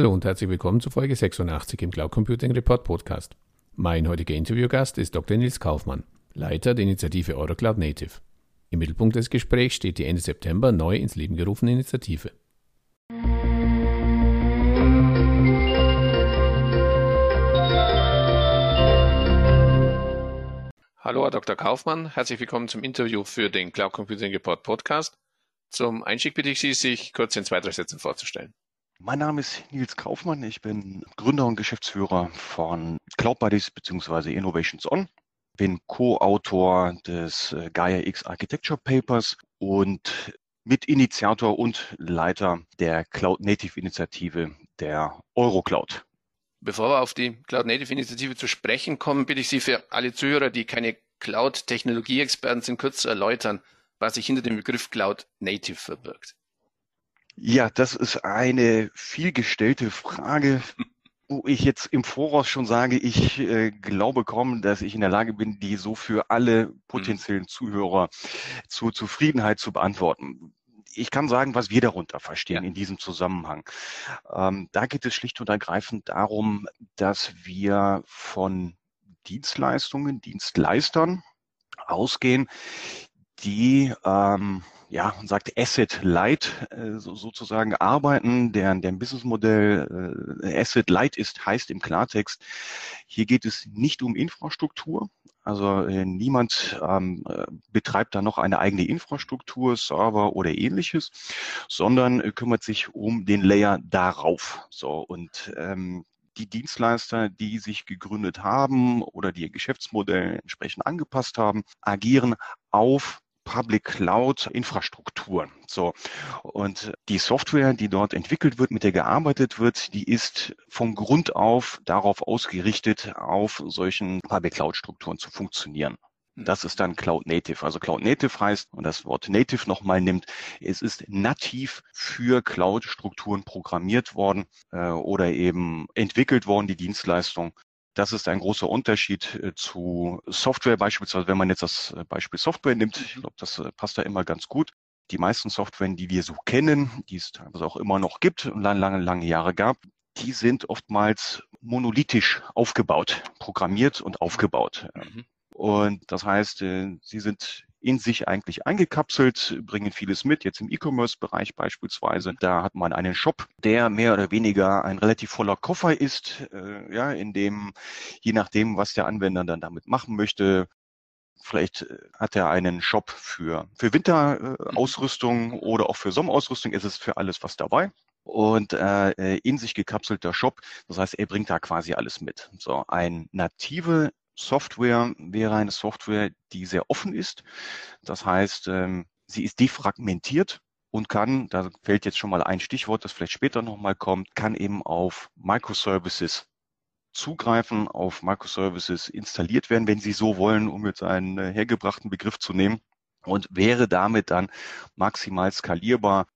Hallo und herzlich willkommen zu Folge 86 im Cloud Computing Report Podcast. Mein heutiger Interviewgast ist Dr. Nils Kaufmann, Leiter der Initiative Eurocloud Native. Im Mittelpunkt des Gesprächs steht die Ende September neu ins Leben gerufene Initiative. Hallo, Herr Dr. Kaufmann. Herzlich willkommen zum Interview für den Cloud Computing Report Podcast. Zum Einstieg bitte ich Sie, sich kurz in zwei, drei Sätzen vorzustellen. Mein Name ist Nils Kaufmann. Ich bin Gründer und Geschäftsführer von Cloud Buddies bzw. Innovations On. Bin Co-Autor des äh, Gaia X Architecture Papers und Mitinitiator und Leiter der Cloud Native Initiative der Eurocloud. Bevor wir auf die Cloud Native Initiative zu sprechen kommen, bitte ich Sie für alle Zuhörer, die keine Cloud-Technologie-Experten sind, kurz zu erläutern, was sich hinter dem Begriff Cloud Native verbirgt. Ja, das ist eine vielgestellte Frage, wo ich jetzt im Voraus schon sage, ich äh, glaube kaum, dass ich in der Lage bin, die so für alle potenziellen Zuhörer zur Zufriedenheit zu beantworten ich kann sagen, was wir darunter verstehen ja. in diesem Zusammenhang. Ähm, da geht es schlicht und ergreifend darum, dass wir von Dienstleistungen, Dienstleistern ausgehen, die ähm, ja, sagt Asset Light äh, so, sozusagen arbeiten, deren, deren Businessmodell äh, Asset Light ist, heißt im Klartext, hier geht es nicht um Infrastruktur, also äh, niemand ähm, äh, betreibt da noch eine eigene Infrastruktur, Server oder ähnliches, sondern äh, kümmert sich um den Layer darauf. So und ähm, die Dienstleister, die sich gegründet haben oder die ihr Geschäftsmodell entsprechend angepasst haben, agieren auf Public Cloud Infrastrukturen. So. Und die Software, die dort entwickelt wird, mit der gearbeitet wird, die ist von Grund auf darauf ausgerichtet, auf solchen Public Cloud Strukturen zu funktionieren. Das ist dann Cloud Native. Also Cloud Native heißt, und das Wort Native nochmal nimmt, es ist nativ für Cloud-Strukturen programmiert worden äh, oder eben entwickelt worden, die Dienstleistung, das ist ein großer Unterschied äh, zu Software beispielsweise, wenn man jetzt das äh, Beispiel Software nimmt. Ich glaube, das äh, passt da immer ganz gut. Die meisten Softwaren, die wir so kennen, die es teilweise auch immer noch gibt und lange, lange, lange Jahre gab, die sind oftmals monolithisch aufgebaut, programmiert und aufgebaut. Mhm. Und das heißt, sie sind in sich eigentlich eingekapselt, bringen vieles mit, jetzt im E-Commerce-Bereich beispielsweise. Da hat man einen Shop, der mehr oder weniger ein relativ voller Koffer ist, äh, ja, in dem, je nachdem, was der Anwender dann damit machen möchte, Vielleicht äh, hat er einen Shop für, für Winterausrüstung oder auch für Sommerausrüstung. Es ist für alles was dabei. Und äh, in sich gekapselter Shop. Das heißt, er bringt da quasi alles mit. So, ein native Software wäre eine Software, die sehr offen ist. Das heißt, ähm, sie ist defragmentiert und kann, da fällt jetzt schon mal ein Stichwort, das vielleicht später nochmal kommt, kann eben auf Microservices zugreifen, auf Microservices installiert werden, wenn Sie so wollen, um jetzt einen äh, hergebrachten Begriff zu nehmen und wäre damit dann maximal skalierbar.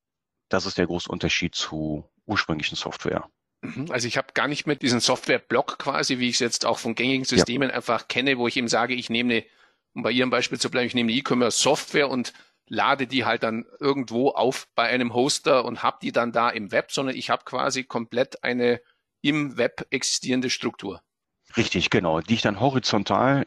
Das ist der große Unterschied zu ursprünglichen Software. Mhm. Also ich habe gar nicht mehr diesen Software-Block quasi, wie ich es jetzt auch von gängigen Systemen ja. einfach kenne, wo ich eben sage, ich nehme eine, um bei Ihrem Beispiel zu bleiben, ich nehme eine E-Commerce-Software und lade die halt dann irgendwo auf bei einem Hoster und habe die dann da im Web, sondern ich habe quasi komplett eine im Web existierende Struktur. Richtig, genau, die ich dann horizontal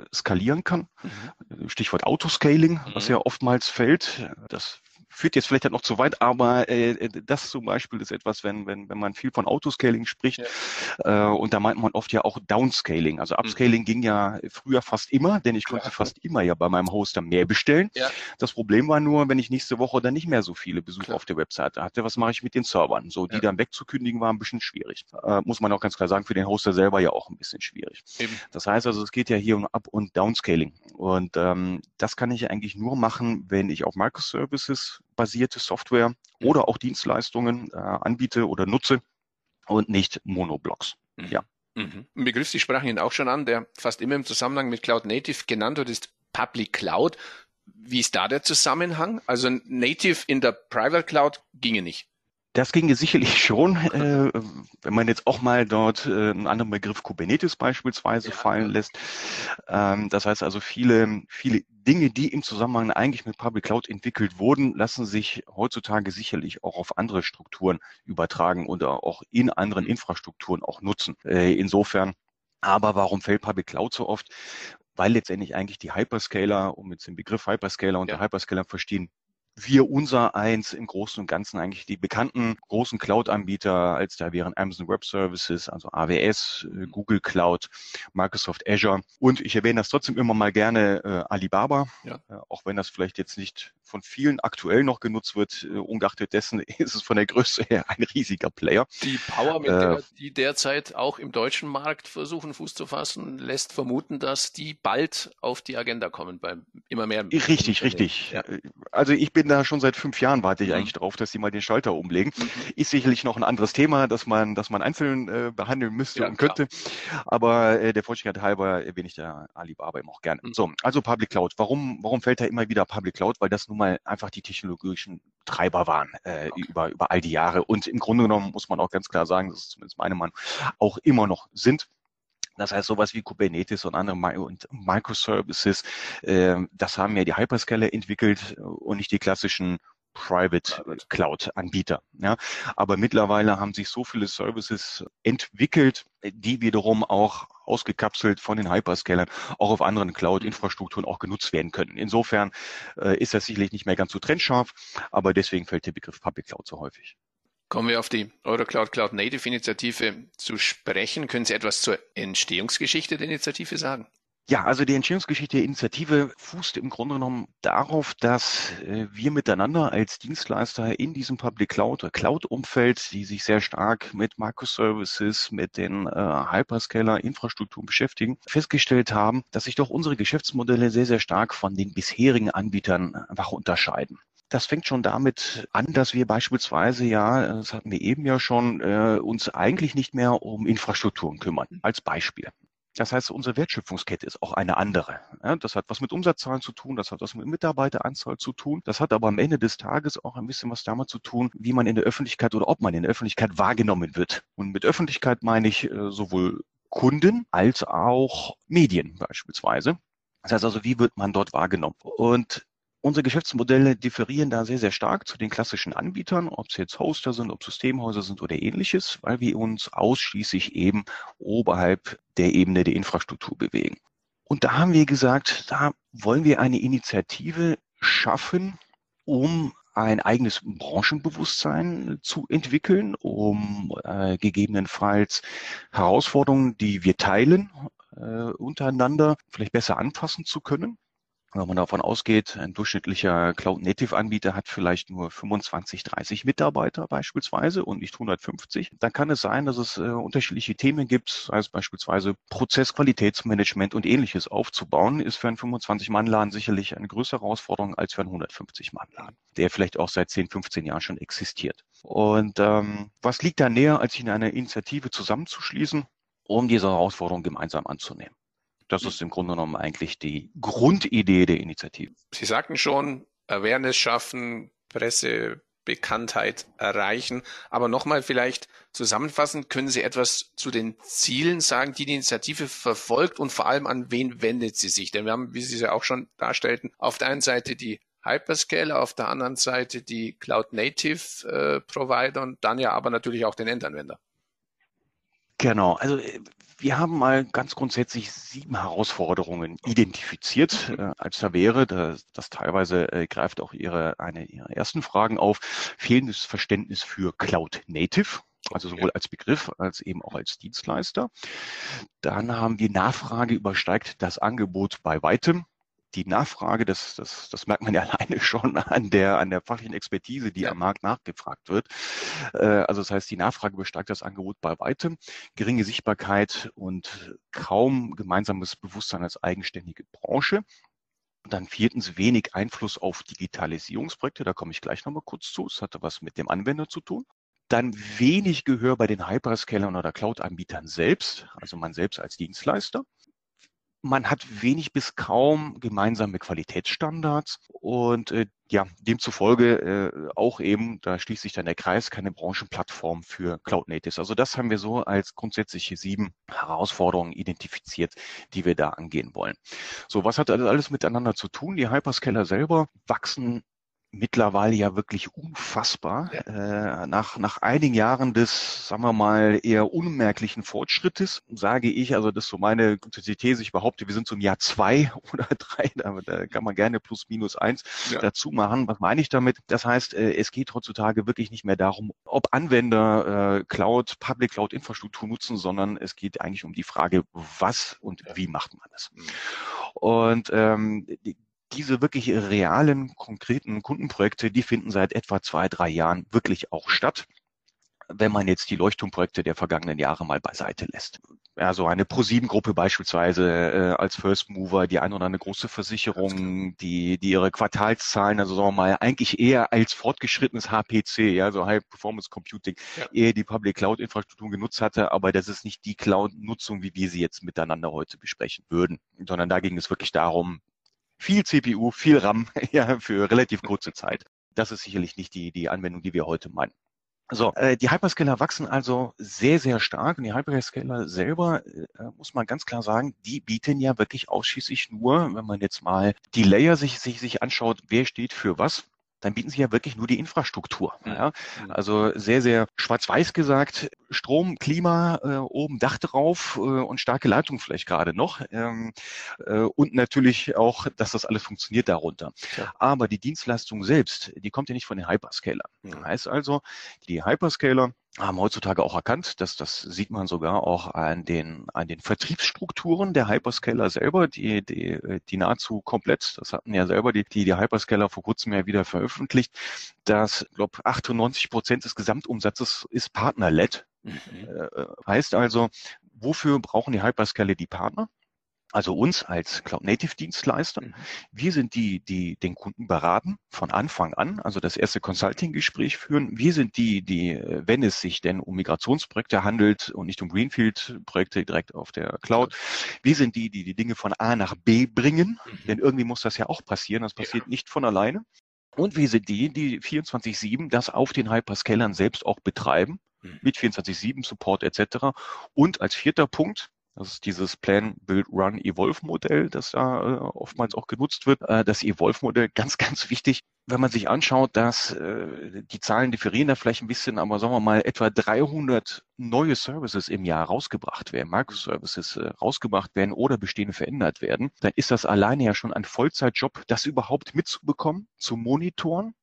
äh, skalieren kann. Mhm. Stichwort Autoscaling, mhm. was ja oftmals fällt. Das führt jetzt vielleicht halt noch zu weit, aber äh, das zum Beispiel ist etwas, wenn, wenn, wenn man viel von Autoscaling spricht, ja. äh, und da meint man oft ja auch Downscaling. Also Upscaling mhm. ging ja früher fast immer, denn ich konnte Klar. fast immer ja bei meinem Hoster mehr bestellen. Ja. Das Problem war nur, wenn ich nächste Woche dann nicht mehr so viele Besucher Klar. auf der Webseite hatte, was mache ich mit den Servern? So, die ja. dann wegzukündigen, war ein bisschen schwierig. Äh, muss man auch ganz klar sagen, für den Hoster selber ja auch ein bisschen schwierig. Eben. Das heißt also, es geht ja hier um Up- und Downscaling. Und ähm, das kann ich eigentlich nur machen, wenn ich auf Microservices basierte Software oder auch Dienstleistungen äh, anbiete oder nutze und nicht Monoblocks. Mhm. Ja. Mhm. Ein Begriff, Sie sprachen ihn auch schon an, der fast immer im Zusammenhang mit Cloud Native genannt wird, ist Public Cloud. Wie ist da der Zusammenhang? Also Native in der Private Cloud ginge nicht. Das ginge sicherlich schon, äh, wenn man jetzt auch mal dort äh, einen anderen Begriff Kubernetes beispielsweise ja. fallen lässt. Ähm, das heißt also viele, viele Dinge, die im Zusammenhang eigentlich mit Public Cloud entwickelt wurden, lassen sich heutzutage sicherlich auch auf andere Strukturen übertragen oder auch in anderen Infrastrukturen auch nutzen. Äh, insofern aber warum fällt Public Cloud so oft? Weil letztendlich eigentlich die Hyperscaler, um jetzt den Begriff Hyperscaler und ja. Hyperscaler verstehen, wir unser eins im Großen und Ganzen eigentlich die bekannten großen Cloud-Anbieter, als da wären Amazon Web Services, also AWS, äh, Google Cloud, Microsoft Azure und ich erwähne das trotzdem immer mal gerne äh, Alibaba, ja. äh, auch wenn das vielleicht jetzt nicht von vielen aktuell noch genutzt wird, äh, ungeachtet dessen ist es von der Größe her ein riesiger Player. Die Power, mit der äh, die derzeit auch im deutschen Markt versuchen Fuß zu fassen, lässt vermuten, dass die bald auf die Agenda kommen beim immer mehr. Richtig, richtig. Ja. Also ich bin bin da schon seit fünf Jahren, warte ich mhm. eigentlich drauf, dass sie mal den Schalter umlegen. Mhm. Ist sicherlich noch ein anderes Thema, dass man, dass man einzeln äh, behandeln müsste ja, und könnte. Klar. Aber äh, der Vollständigkeit halber erwähne ich da Alibaba eben auch gerne. Mhm. So, also Public Cloud. Warum, warum fällt da immer wieder Public Cloud? Weil das nun mal einfach die technologischen Treiber waren äh, okay. über, über all die Jahre. Und im Grunde genommen muss man auch ganz klar sagen, das ist zumindest meine Meinung, auch immer noch sind. Das heißt, sowas wie Kubernetes und andere und Microservices, äh, das haben ja die Hyperscaler entwickelt und nicht die klassischen Private Cloud Anbieter. Ja. Aber mittlerweile haben sich so viele Services entwickelt, die wiederum auch ausgekapselt von den Hyperscalern auch auf anderen Cloud-Infrastrukturen auch genutzt werden können. Insofern äh, ist das sicherlich nicht mehr ganz so trennscharf, aber deswegen fällt der Begriff Public Cloud so häufig. Kommen wir auf die Eurocloud Cloud Native Initiative zu sprechen. Können Sie etwas zur Entstehungsgeschichte der Initiative sagen? Ja, also die Entstehungsgeschichte der Initiative fußt im Grunde genommen darauf, dass äh, wir miteinander als Dienstleister in diesem Public Cloud oder Cloud-Umfeld, die sich sehr stark mit Microservices, mit den äh, Hyperscaler-Infrastrukturen beschäftigen, festgestellt haben, dass sich doch unsere Geschäftsmodelle sehr, sehr stark von den bisherigen Anbietern einfach unterscheiden. Das fängt schon damit an, dass wir beispielsweise ja, das hatten wir eben ja schon, äh, uns eigentlich nicht mehr um Infrastrukturen kümmern, als Beispiel. Das heißt, unsere Wertschöpfungskette ist auch eine andere. Ja, das hat was mit Umsatzzahlen zu tun, das hat was mit Mitarbeiteranzahl zu tun. Das hat aber am Ende des Tages auch ein bisschen was damit zu tun, wie man in der Öffentlichkeit oder ob man in der Öffentlichkeit wahrgenommen wird. Und mit Öffentlichkeit meine ich äh, sowohl Kunden als auch Medien beispielsweise. Das heißt also, wie wird man dort wahrgenommen? Und Unsere Geschäftsmodelle differieren da sehr, sehr stark zu den klassischen Anbietern, ob es jetzt Hoster sind, ob Systemhäuser sind oder ähnliches, weil wir uns ausschließlich eben oberhalb der Ebene der Infrastruktur bewegen. Und da haben wir gesagt, da wollen wir eine Initiative schaffen, um ein eigenes Branchenbewusstsein zu entwickeln, um äh, gegebenenfalls Herausforderungen, die wir teilen, äh, untereinander vielleicht besser anpassen zu können wenn man davon ausgeht, ein durchschnittlicher Cloud-Native-Anbieter hat vielleicht nur 25, 30 Mitarbeiter beispielsweise und nicht 150, dann kann es sein, dass es äh, unterschiedliche Themen gibt, sei es beispielsweise Prozessqualitätsmanagement und ähnliches aufzubauen, ist für einen 25-Mann-Laden sicherlich eine größere Herausforderung als für einen 150-Mann-Laden, der vielleicht auch seit 10, 15 Jahren schon existiert. Und ähm, was liegt da näher, als sich in einer Initiative zusammenzuschließen, um diese Herausforderung gemeinsam anzunehmen? Das ist im Grunde genommen eigentlich die Grundidee der Initiative. Sie sagten schon, Awareness schaffen, Pressebekanntheit erreichen. Aber nochmal vielleicht zusammenfassend, können Sie etwas zu den Zielen sagen, die die Initiative verfolgt und vor allem an wen wendet sie sich? Denn wir haben, wie Sie es ja auch schon darstellten, auf der einen Seite die Hyperscaler, auf der anderen Seite die Cloud Native äh, Provider und dann ja aber natürlich auch den Endanwender. Genau, also äh, wir haben mal ganz grundsätzlich sieben Herausforderungen identifiziert, äh, als da wäre, das, das teilweise äh, greift auch Ihre, eine Ihrer ersten Fragen auf, fehlendes Verständnis für Cloud Native. Also sowohl als Begriff als eben auch als Dienstleister. Dann haben wir Nachfrage übersteigt das Angebot bei weitem die Nachfrage, das, das, das merkt man ja alleine schon an der, an der fachlichen Expertise, die ja. am Markt nachgefragt wird. Äh, also das heißt, die Nachfrage besteigt das Angebot bei weitem, geringe Sichtbarkeit und kaum gemeinsames Bewusstsein als eigenständige Branche. Dann viertens wenig Einfluss auf Digitalisierungsprojekte, da komme ich gleich nochmal kurz zu. Es hatte was mit dem Anwender zu tun. Dann wenig Gehör bei den Hyperscalern oder Cloud-Anbietern selbst, also man selbst als Dienstleister man hat wenig bis kaum gemeinsame Qualitätsstandards und äh, ja, demzufolge äh, auch eben, da schließt sich dann der Kreis, keine Branchenplattform für Cloud Natives. Also das haben wir so als grundsätzliche sieben Herausforderungen identifiziert, die wir da angehen wollen. So, was hat das alles miteinander zu tun? Die Hyperscaler selber wachsen mittlerweile ja wirklich unfassbar. Ja. Äh, nach, nach einigen Jahren des, sagen wir mal, eher unmerklichen Fortschrittes, sage ich, also das ist so meine These, ich behaupte, wir sind so im Jahr zwei oder drei, da, da kann man gerne plus minus eins ja. dazu machen. Was meine ich damit? Das heißt, äh, es geht heutzutage wirklich nicht mehr darum, ob Anwender äh, Cloud, Public Cloud Infrastruktur nutzen, sondern es geht eigentlich um die Frage, was und wie macht man das? Mhm. Und ähm, die, diese wirklich realen, konkreten Kundenprojekte, die finden seit etwa zwei, drei Jahren wirklich auch statt wenn man jetzt die Leuchtturmprojekte der vergangenen Jahre mal beiseite lässt. Ja, so eine Pro7-Gruppe beispielsweise äh, als First Mover, die ein oder eine große Versicherung, die, die ihre Quartalszahlen, also sagen wir mal, eigentlich eher als fortgeschrittenes HPC, ja, so High Performance Computing, ja. eher die Public Cloud Infrastruktur genutzt hatte, aber das ist nicht die Cloud-Nutzung, wie wir sie jetzt miteinander heute besprechen würden, sondern da ging es wirklich darum, viel CPU, viel RAM ja, für relativ kurze Zeit. Das ist sicherlich nicht die, die Anwendung, die wir heute meinen. So, äh, die Hyperscaler wachsen also sehr, sehr stark und die Hyperscaler selber, äh, muss man ganz klar sagen, die bieten ja wirklich ausschließlich nur, wenn man jetzt mal die Layer sich, sich, sich anschaut, wer steht für was, dann bieten sie ja wirklich nur die Infrastruktur. Ja? Also sehr, sehr schwarz-weiß gesagt, Strom, Klima, äh, oben Dach drauf äh, und starke Leitung vielleicht gerade noch. Ähm, äh, und natürlich auch, dass das alles funktioniert darunter. Ja. Aber die Dienstleistung selbst, die kommt ja nicht von den Hyperscalern. Das heißt also, die Hyperscaler haben heutzutage auch erkannt, dass das sieht man sogar auch an den an den Vertriebsstrukturen der Hyperscaler selber, die die die nahezu komplett, das hatten ja selber die die, die Hyperscaler vor kurzem ja wieder veröffentlicht, dass glaube 98 Prozent des Gesamtumsatzes ist partnerled. Mhm. Äh, heißt also, wofür brauchen die Hyperscaler die Partner? Also uns als Cloud-Native-Dienstleister. Mhm. Wir sind die, die den Kunden beraten von Anfang an, also das erste Consulting-Gespräch führen. Wir sind die, die, wenn es sich denn um Migrationsprojekte handelt und nicht um Greenfield-Projekte direkt auf der Cloud, wir sind die, die die Dinge von A nach B bringen, mhm. denn irgendwie muss das ja auch passieren. Das passiert ja. nicht von alleine. Und wir sind die, die 24-7 das auf den Hyperscalern selbst auch betreiben, mhm. mit 24-7 Support etc. Und als vierter Punkt, das ist dieses Plan, Build, Run, Evolve-Modell, das da äh, oftmals auch genutzt wird. Äh, das Evolve-Modell, ganz, ganz wichtig, wenn man sich anschaut, dass äh, die Zahlen differieren da vielleicht ein bisschen, aber sagen wir mal, etwa 300 neue Services im Jahr rausgebracht werden, Microservices äh, rausgebracht werden oder bestehende verändert werden, dann ist das alleine ja schon ein Vollzeitjob, das überhaupt mitzubekommen, zu monitoren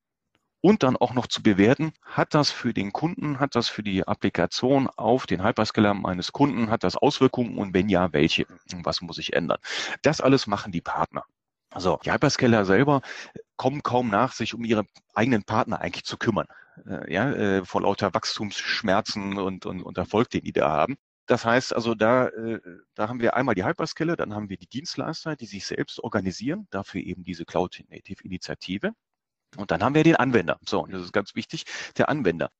und dann auch noch zu bewerten, hat das für den Kunden, hat das für die Applikation auf den Hyperscaler meines Kunden, hat das Auswirkungen und wenn ja, welche? Was muss ich ändern? Das alles machen die Partner. Also die Hyperscaler selber kommen kaum nach, sich um ihre eigenen Partner eigentlich zu kümmern. Äh, ja, äh, vor lauter Wachstumsschmerzen und, und, und Erfolg, den die da haben. Das heißt also, da, äh, da haben wir einmal die Hyperscaler, dann haben wir die Dienstleister, die sich selbst organisieren, dafür eben diese Cloud-Native-Initiative. Und dann haben wir den Anwender. So, und das ist ganz wichtig, der Anwender.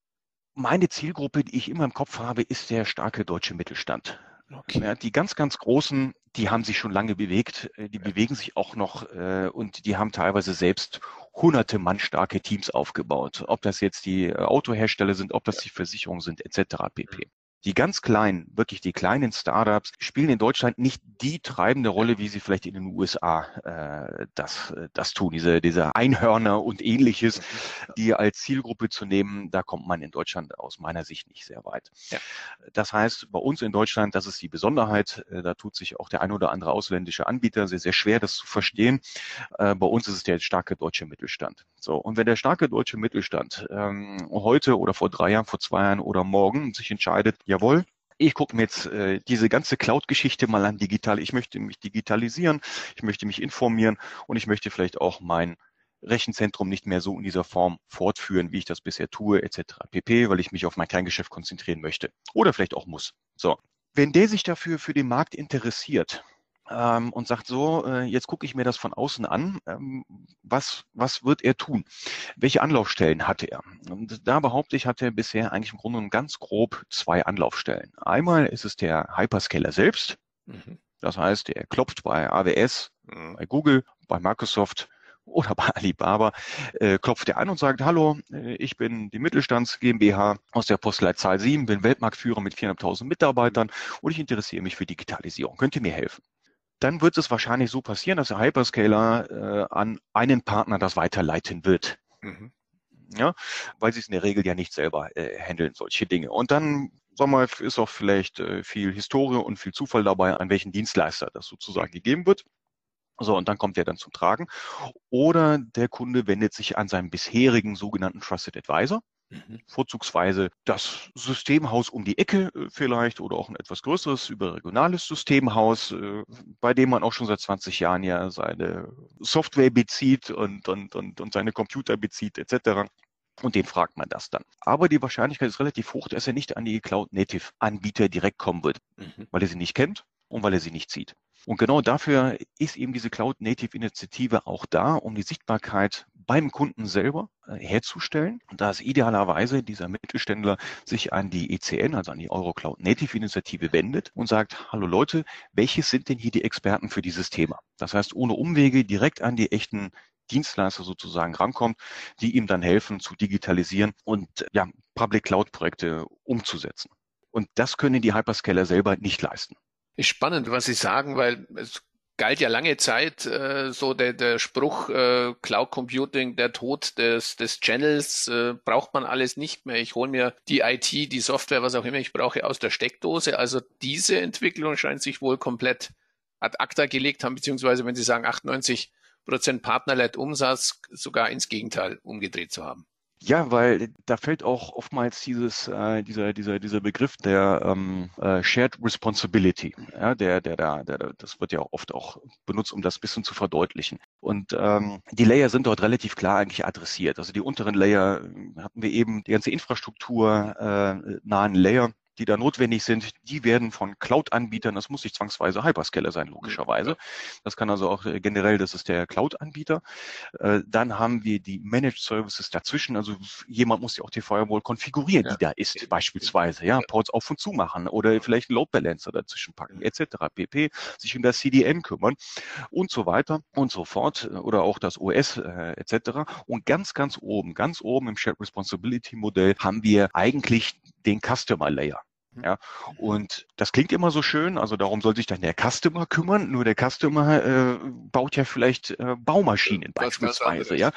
Meine Zielgruppe, die ich immer im Kopf habe, ist der starke deutsche Mittelstand. Okay. Ja, die ganz, ganz großen, die haben sich schon lange bewegt, äh, die ja. bewegen sich auch noch äh, und die haben teilweise selbst hunderte Mann starke Teams aufgebaut. Ob das jetzt die äh, Autohersteller sind, ob das die Versicherungen sind, etc. pp. Die ganz kleinen, wirklich die kleinen Startups spielen in Deutschland nicht die treibende Rolle, wie sie vielleicht in den USA äh, das, das tun. Diese, diese Einhörner und ähnliches, die als Zielgruppe zu nehmen, da kommt man in Deutschland aus meiner Sicht nicht sehr weit. Ja. Das heißt, bei uns in Deutschland, das ist die Besonderheit, äh, da tut sich auch der ein oder andere ausländische Anbieter sehr, sehr schwer, das zu verstehen. Äh, bei uns ist es der starke deutsche Mittelstand. So, und wenn der starke deutsche Mittelstand ähm, heute oder vor drei Jahren, vor zwei Jahren oder morgen sich entscheidet, jawohl, ich gucke mir jetzt äh, diese ganze Cloud-Geschichte mal an digital. Ich möchte mich digitalisieren, ich möchte mich informieren und ich möchte vielleicht auch mein Rechenzentrum nicht mehr so in dieser Form fortführen, wie ich das bisher tue, etc. pp, weil ich mich auf mein Kerngeschäft konzentrieren möchte. Oder vielleicht auch muss. So. Wenn der sich dafür für den Markt interessiert, ähm, und sagt so, äh, jetzt gucke ich mir das von außen an, ähm, was, was wird er tun? Welche Anlaufstellen hatte er? Und da behaupte ich, hat er bisher eigentlich im Grunde genommen ganz grob zwei Anlaufstellen. Einmal ist es der Hyperscaler selbst. Mhm. Das heißt, er klopft bei AWS, mhm. bei Google, bei Microsoft oder bei Alibaba, äh, klopft er an und sagt, hallo, äh, ich bin die Mittelstands GmbH aus der Postleitzahl 7, bin Weltmarktführer mit 400.000 Mitarbeitern und ich interessiere mich für Digitalisierung. Könnt ihr mir helfen? Dann wird es wahrscheinlich so passieren, dass der Hyperscaler äh, an einen Partner das weiterleiten wird. Mhm. Ja, weil sie es in der Regel ja nicht selber äh, handeln, solche Dinge. Und dann sag mal, ist auch vielleicht äh, viel Historie und viel Zufall dabei, an welchen Dienstleister das sozusagen gegeben wird. So, und dann kommt der dann zum Tragen. Oder der Kunde wendet sich an seinen bisherigen sogenannten Trusted Advisor. Mhm. Vorzugsweise das Systemhaus um die Ecke äh, vielleicht oder auch ein etwas größeres überregionales Systemhaus, äh, bei dem man auch schon seit 20 Jahren ja seine Software bezieht und, und, und, und seine Computer bezieht etc. Und den fragt man das dann. Aber die Wahrscheinlichkeit ist relativ hoch, dass er nicht an die Cloud-Native-Anbieter direkt kommen wird, mhm. weil er sie nicht kennt und weil er sie nicht sieht. Und genau dafür ist eben diese Cloud-Native-Initiative auch da, um die Sichtbarkeit beim Kunden selber äh, herzustellen. Und da ist idealerweise dieser Mittelständler sich an die ECN, also an die Euro Cloud Native Initiative wendet und sagt, hallo Leute, welches sind denn hier die Experten für dieses Thema? Das heißt, ohne Umwege direkt an die echten Dienstleister sozusagen rankommt, die ihm dann helfen zu digitalisieren und ja, Public Cloud Projekte umzusetzen. Und das können die Hyperscaler selber nicht leisten. Ist spannend, was Sie sagen, weil es galt ja lange Zeit äh, so der, der Spruch äh, Cloud Computing, der Tod des, des Channels, äh, braucht man alles nicht mehr. Ich hole mir die IT, die Software, was auch immer ich brauche, aus der Steckdose. Also diese Entwicklung scheint sich wohl komplett ad acta gelegt haben, beziehungsweise wenn Sie sagen 98 Prozent Partnerled Umsatz sogar ins Gegenteil umgedreht zu haben. Ja, weil da fällt auch oftmals dieses, äh, dieser, dieser, dieser Begriff der ähm, äh, Shared Responsibility. Ja, der, der, der, der, das wird ja oft auch benutzt, um das bisschen zu verdeutlichen. Und ähm, die Layer sind dort relativ klar eigentlich adressiert. Also die unteren Layer hatten wir eben die ganze Infrastruktur äh, nahen Layer die da notwendig sind, die werden von Cloud-Anbietern, das muss nicht zwangsweise Hyperscaler sein, logischerweise. Das kann also auch äh, generell, das ist der Cloud-Anbieter. Äh, dann haben wir die Managed Services dazwischen, also jemand muss ja auch die Firewall konfigurieren, die da ist, beispielsweise, ja, Ports auf und zu machen oder vielleicht einen Load Balancer dazwischen packen, etc., pp, sich um das CDN kümmern und so weiter und so fort oder auch das OS äh, etc. Und ganz, ganz oben, ganz oben im Shared Responsibility Modell haben wir eigentlich den Customer Layer. Mhm. Ja, und das klingt immer so schön, also darum soll sich dann der Customer kümmern, nur der Customer äh, baut ja vielleicht äh, Baumaschinen das beispielsweise, ja,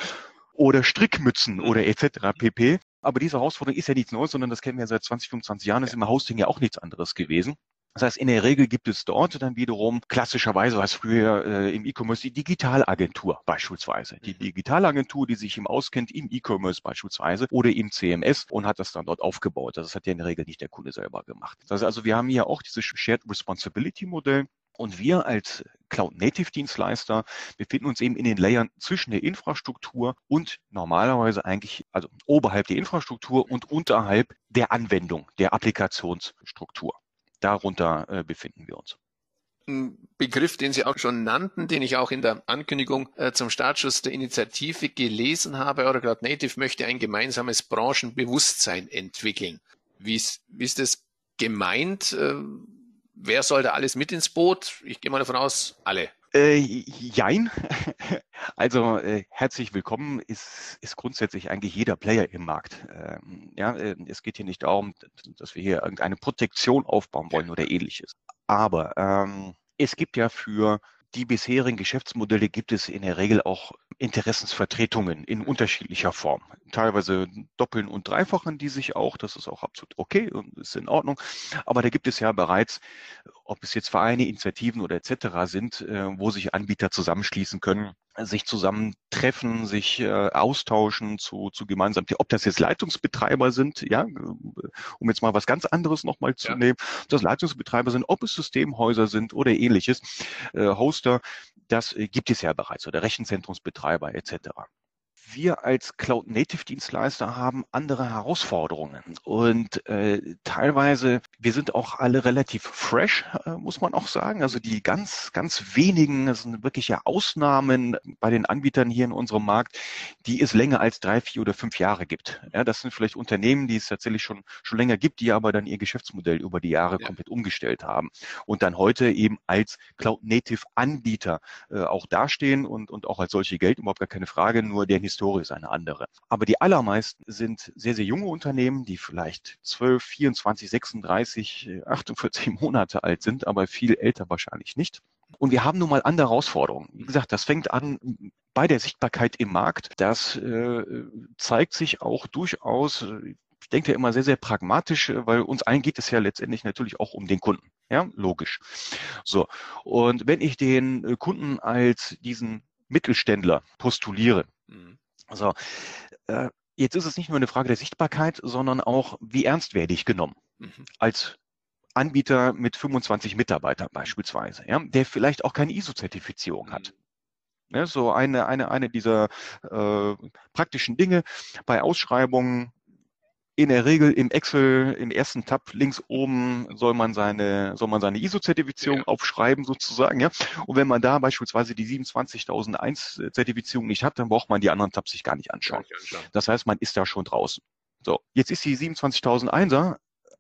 oder Strickmützen mhm. oder etc. pp. Aber diese Herausforderung ist ja nichts Neues, sondern das kennen wir seit 20, 25 Jahren, ist im Hosting ja auch nichts anderes gewesen. Das heißt, in der Regel gibt es dort dann wiederum klassischerweise, was früher äh, im E-Commerce die Digitalagentur beispielsweise. Die mhm. Digitalagentur, die sich im auskennt im E-Commerce beispielsweise oder im CMS und hat das dann dort aufgebaut. Das hat ja in der Regel nicht der Kunde selber gemacht. Das heißt also, wir haben hier auch dieses Shared Responsibility Modell. Und wir als Cloud-Native-Dienstleister befinden uns eben in den Layern zwischen der Infrastruktur und normalerweise eigentlich, also oberhalb der Infrastruktur und unterhalb der Anwendung, der Applikationsstruktur darunter äh, befinden wir uns. Ein Begriff, den Sie auch schon nannten, den ich auch in der Ankündigung äh, zum Startschuss der Initiative gelesen habe. Eurocloud Native möchte ein gemeinsames Branchenbewusstsein entwickeln. Wie ist, wie ist das gemeint? Äh, wer soll da alles mit ins Boot? Ich gehe mal davon aus, alle. Äh, jein. Also äh, herzlich willkommen ist, ist grundsätzlich eigentlich jeder Player im Markt. Ähm, ja, äh, es geht hier nicht darum, dass wir hier irgendeine Protektion aufbauen wollen oder ähnliches. Aber ähm, es gibt ja für die bisherigen Geschäftsmodelle gibt es in der Regel auch Interessensvertretungen in unterschiedlicher Form. Teilweise doppeln und dreifachen die sich auch. Das ist auch absolut okay und ist in Ordnung. Aber da gibt es ja bereits, ob es jetzt Vereine, Initiativen oder etc. sind, äh, wo sich Anbieter zusammenschließen können, sich zusammentreffen, sich äh, austauschen zu, zu gemeinsam, ob das jetzt Leitungsbetreiber sind, ja, um jetzt mal was ganz anderes nochmal zu ja. nehmen, ob das Leitungsbetreiber sind, ob es Systemhäuser sind oder ähnliches, äh, Hoster, das äh, gibt es ja bereits oder Rechenzentrumsbetreiber etc. wir als Cloud-Native-Dienstleister haben andere Herausforderungen. Und äh, teilweise, wir sind auch alle relativ fresh, äh, muss man auch sagen. Also die ganz, ganz wenigen, das sind wirkliche Ausnahmen bei den Anbietern hier in unserem Markt, die es länger als drei, vier oder fünf Jahre gibt. Ja, das sind vielleicht Unternehmen, die es tatsächlich schon, schon länger gibt, die aber dann ihr Geschäftsmodell über die Jahre ja. komplett umgestellt haben und dann heute eben als Cloud-Native-Anbieter äh, auch dastehen und, und auch als solche Geld, überhaupt gar keine Frage, nur deren Historie ist eine andere. Aber die allermeisten sind sehr, sehr junge Unternehmen, die vielleicht 12, 24, 36, 48 Monate alt sind, aber viel älter wahrscheinlich nicht. Und wir haben nun mal andere Herausforderungen. Wie gesagt, das fängt an bei der Sichtbarkeit im Markt. Das äh, zeigt sich auch durchaus, ich denke immer sehr, sehr pragmatisch, weil uns allen geht es ja letztendlich natürlich auch um den Kunden. Ja, logisch. So. Und wenn ich den äh, Kunden als diesen Mittelständler postuliere. So, äh, jetzt ist es nicht nur eine Frage der Sichtbarkeit, sondern auch, wie ernst werde ich genommen? Mhm. Als Anbieter mit 25 Mitarbeitern beispielsweise, ja, der vielleicht auch keine ISO-Zertifizierung hat. Mhm. Ja, so eine, eine, eine dieser äh, praktischen Dinge bei Ausschreibungen in der Regel im Excel im ersten Tab links oben soll man seine soll man seine ISO-Zertifizierung ja. aufschreiben sozusagen ja und wenn man da beispielsweise die 27001 Zertifizierung nicht hat dann braucht man die anderen Tabs sich gar nicht anschauen das heißt man ist da schon draußen so jetzt ist die 27001er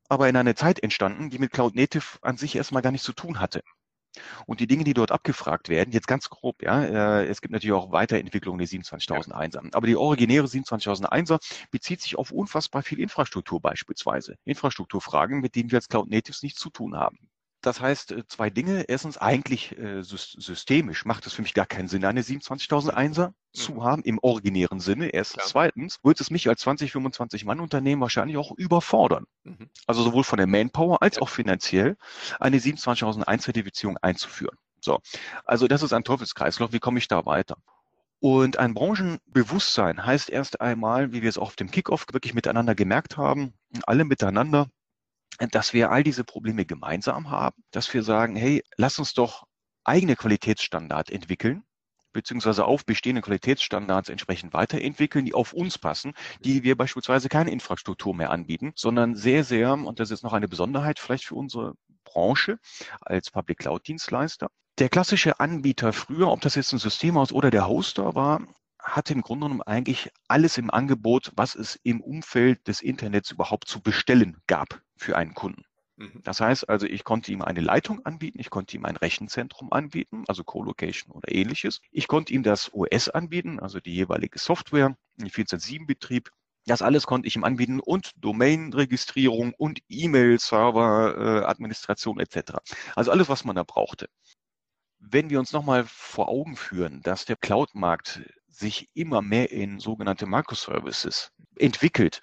aber in einer Zeit entstanden, die mit Cloud Native an sich erstmal gar nichts zu tun hatte. Und die Dinge, die dort abgefragt werden, jetzt ganz grob, ja, äh, es gibt natürlich auch Weiterentwicklungen der 27.001er. Ja. Aber die originäre 27.001er bezieht sich auf unfassbar viel Infrastruktur beispielsweise. Infrastrukturfragen, mit denen wir als Cloud Natives nichts zu tun haben. Das heißt, äh, zwei Dinge. Erstens, eigentlich äh, systemisch macht es für mich gar keinen Sinn, eine 27.001er mhm. zu haben, im originären Sinne. Erstens. Klar. Zweitens, wird es mich als 20, 25 Mann Unternehmen wahrscheinlich auch überfordern. Mhm. Also sowohl von der Manpower als ja. auch finanziell eine 27.001 Zertifizierung einzuführen. So. Also das ist ein Teufelskreislauf. Wie komme ich da weiter? Und ein Branchenbewusstsein heißt erst einmal, wie wir es auch auf dem Kickoff wirklich miteinander gemerkt haben, alle miteinander dass wir all diese Probleme gemeinsam haben, dass wir sagen, hey, lass uns doch eigene Qualitätsstandards entwickeln, beziehungsweise auf bestehende Qualitätsstandards entsprechend weiterentwickeln, die auf uns passen, die wir beispielsweise keine Infrastruktur mehr anbieten, sondern sehr, sehr, und das ist noch eine Besonderheit vielleicht für unsere Branche als Public Cloud Dienstleister. Der klassische Anbieter früher, ob das jetzt ein Systemhaus oder der Hoster war, hatte im Grunde genommen eigentlich alles im Angebot, was es im Umfeld des Internets überhaupt zu bestellen gab für einen Kunden. Mhm. Das heißt also, ich konnte ihm eine Leitung anbieten, ich konnte ihm ein Rechenzentrum anbieten, also Co-Location oder ähnliches. Ich konnte ihm das OS anbieten, also die jeweilige Software, den 14.7-Betrieb. Das alles konnte ich ihm anbieten und Domain-Registrierung und E-Mail-Server, äh, Administration etc. Also alles, was man da brauchte. Wenn wir uns nochmal vor Augen führen, dass der Cloud-Markt sich immer mehr in sogenannte Microservices entwickelt.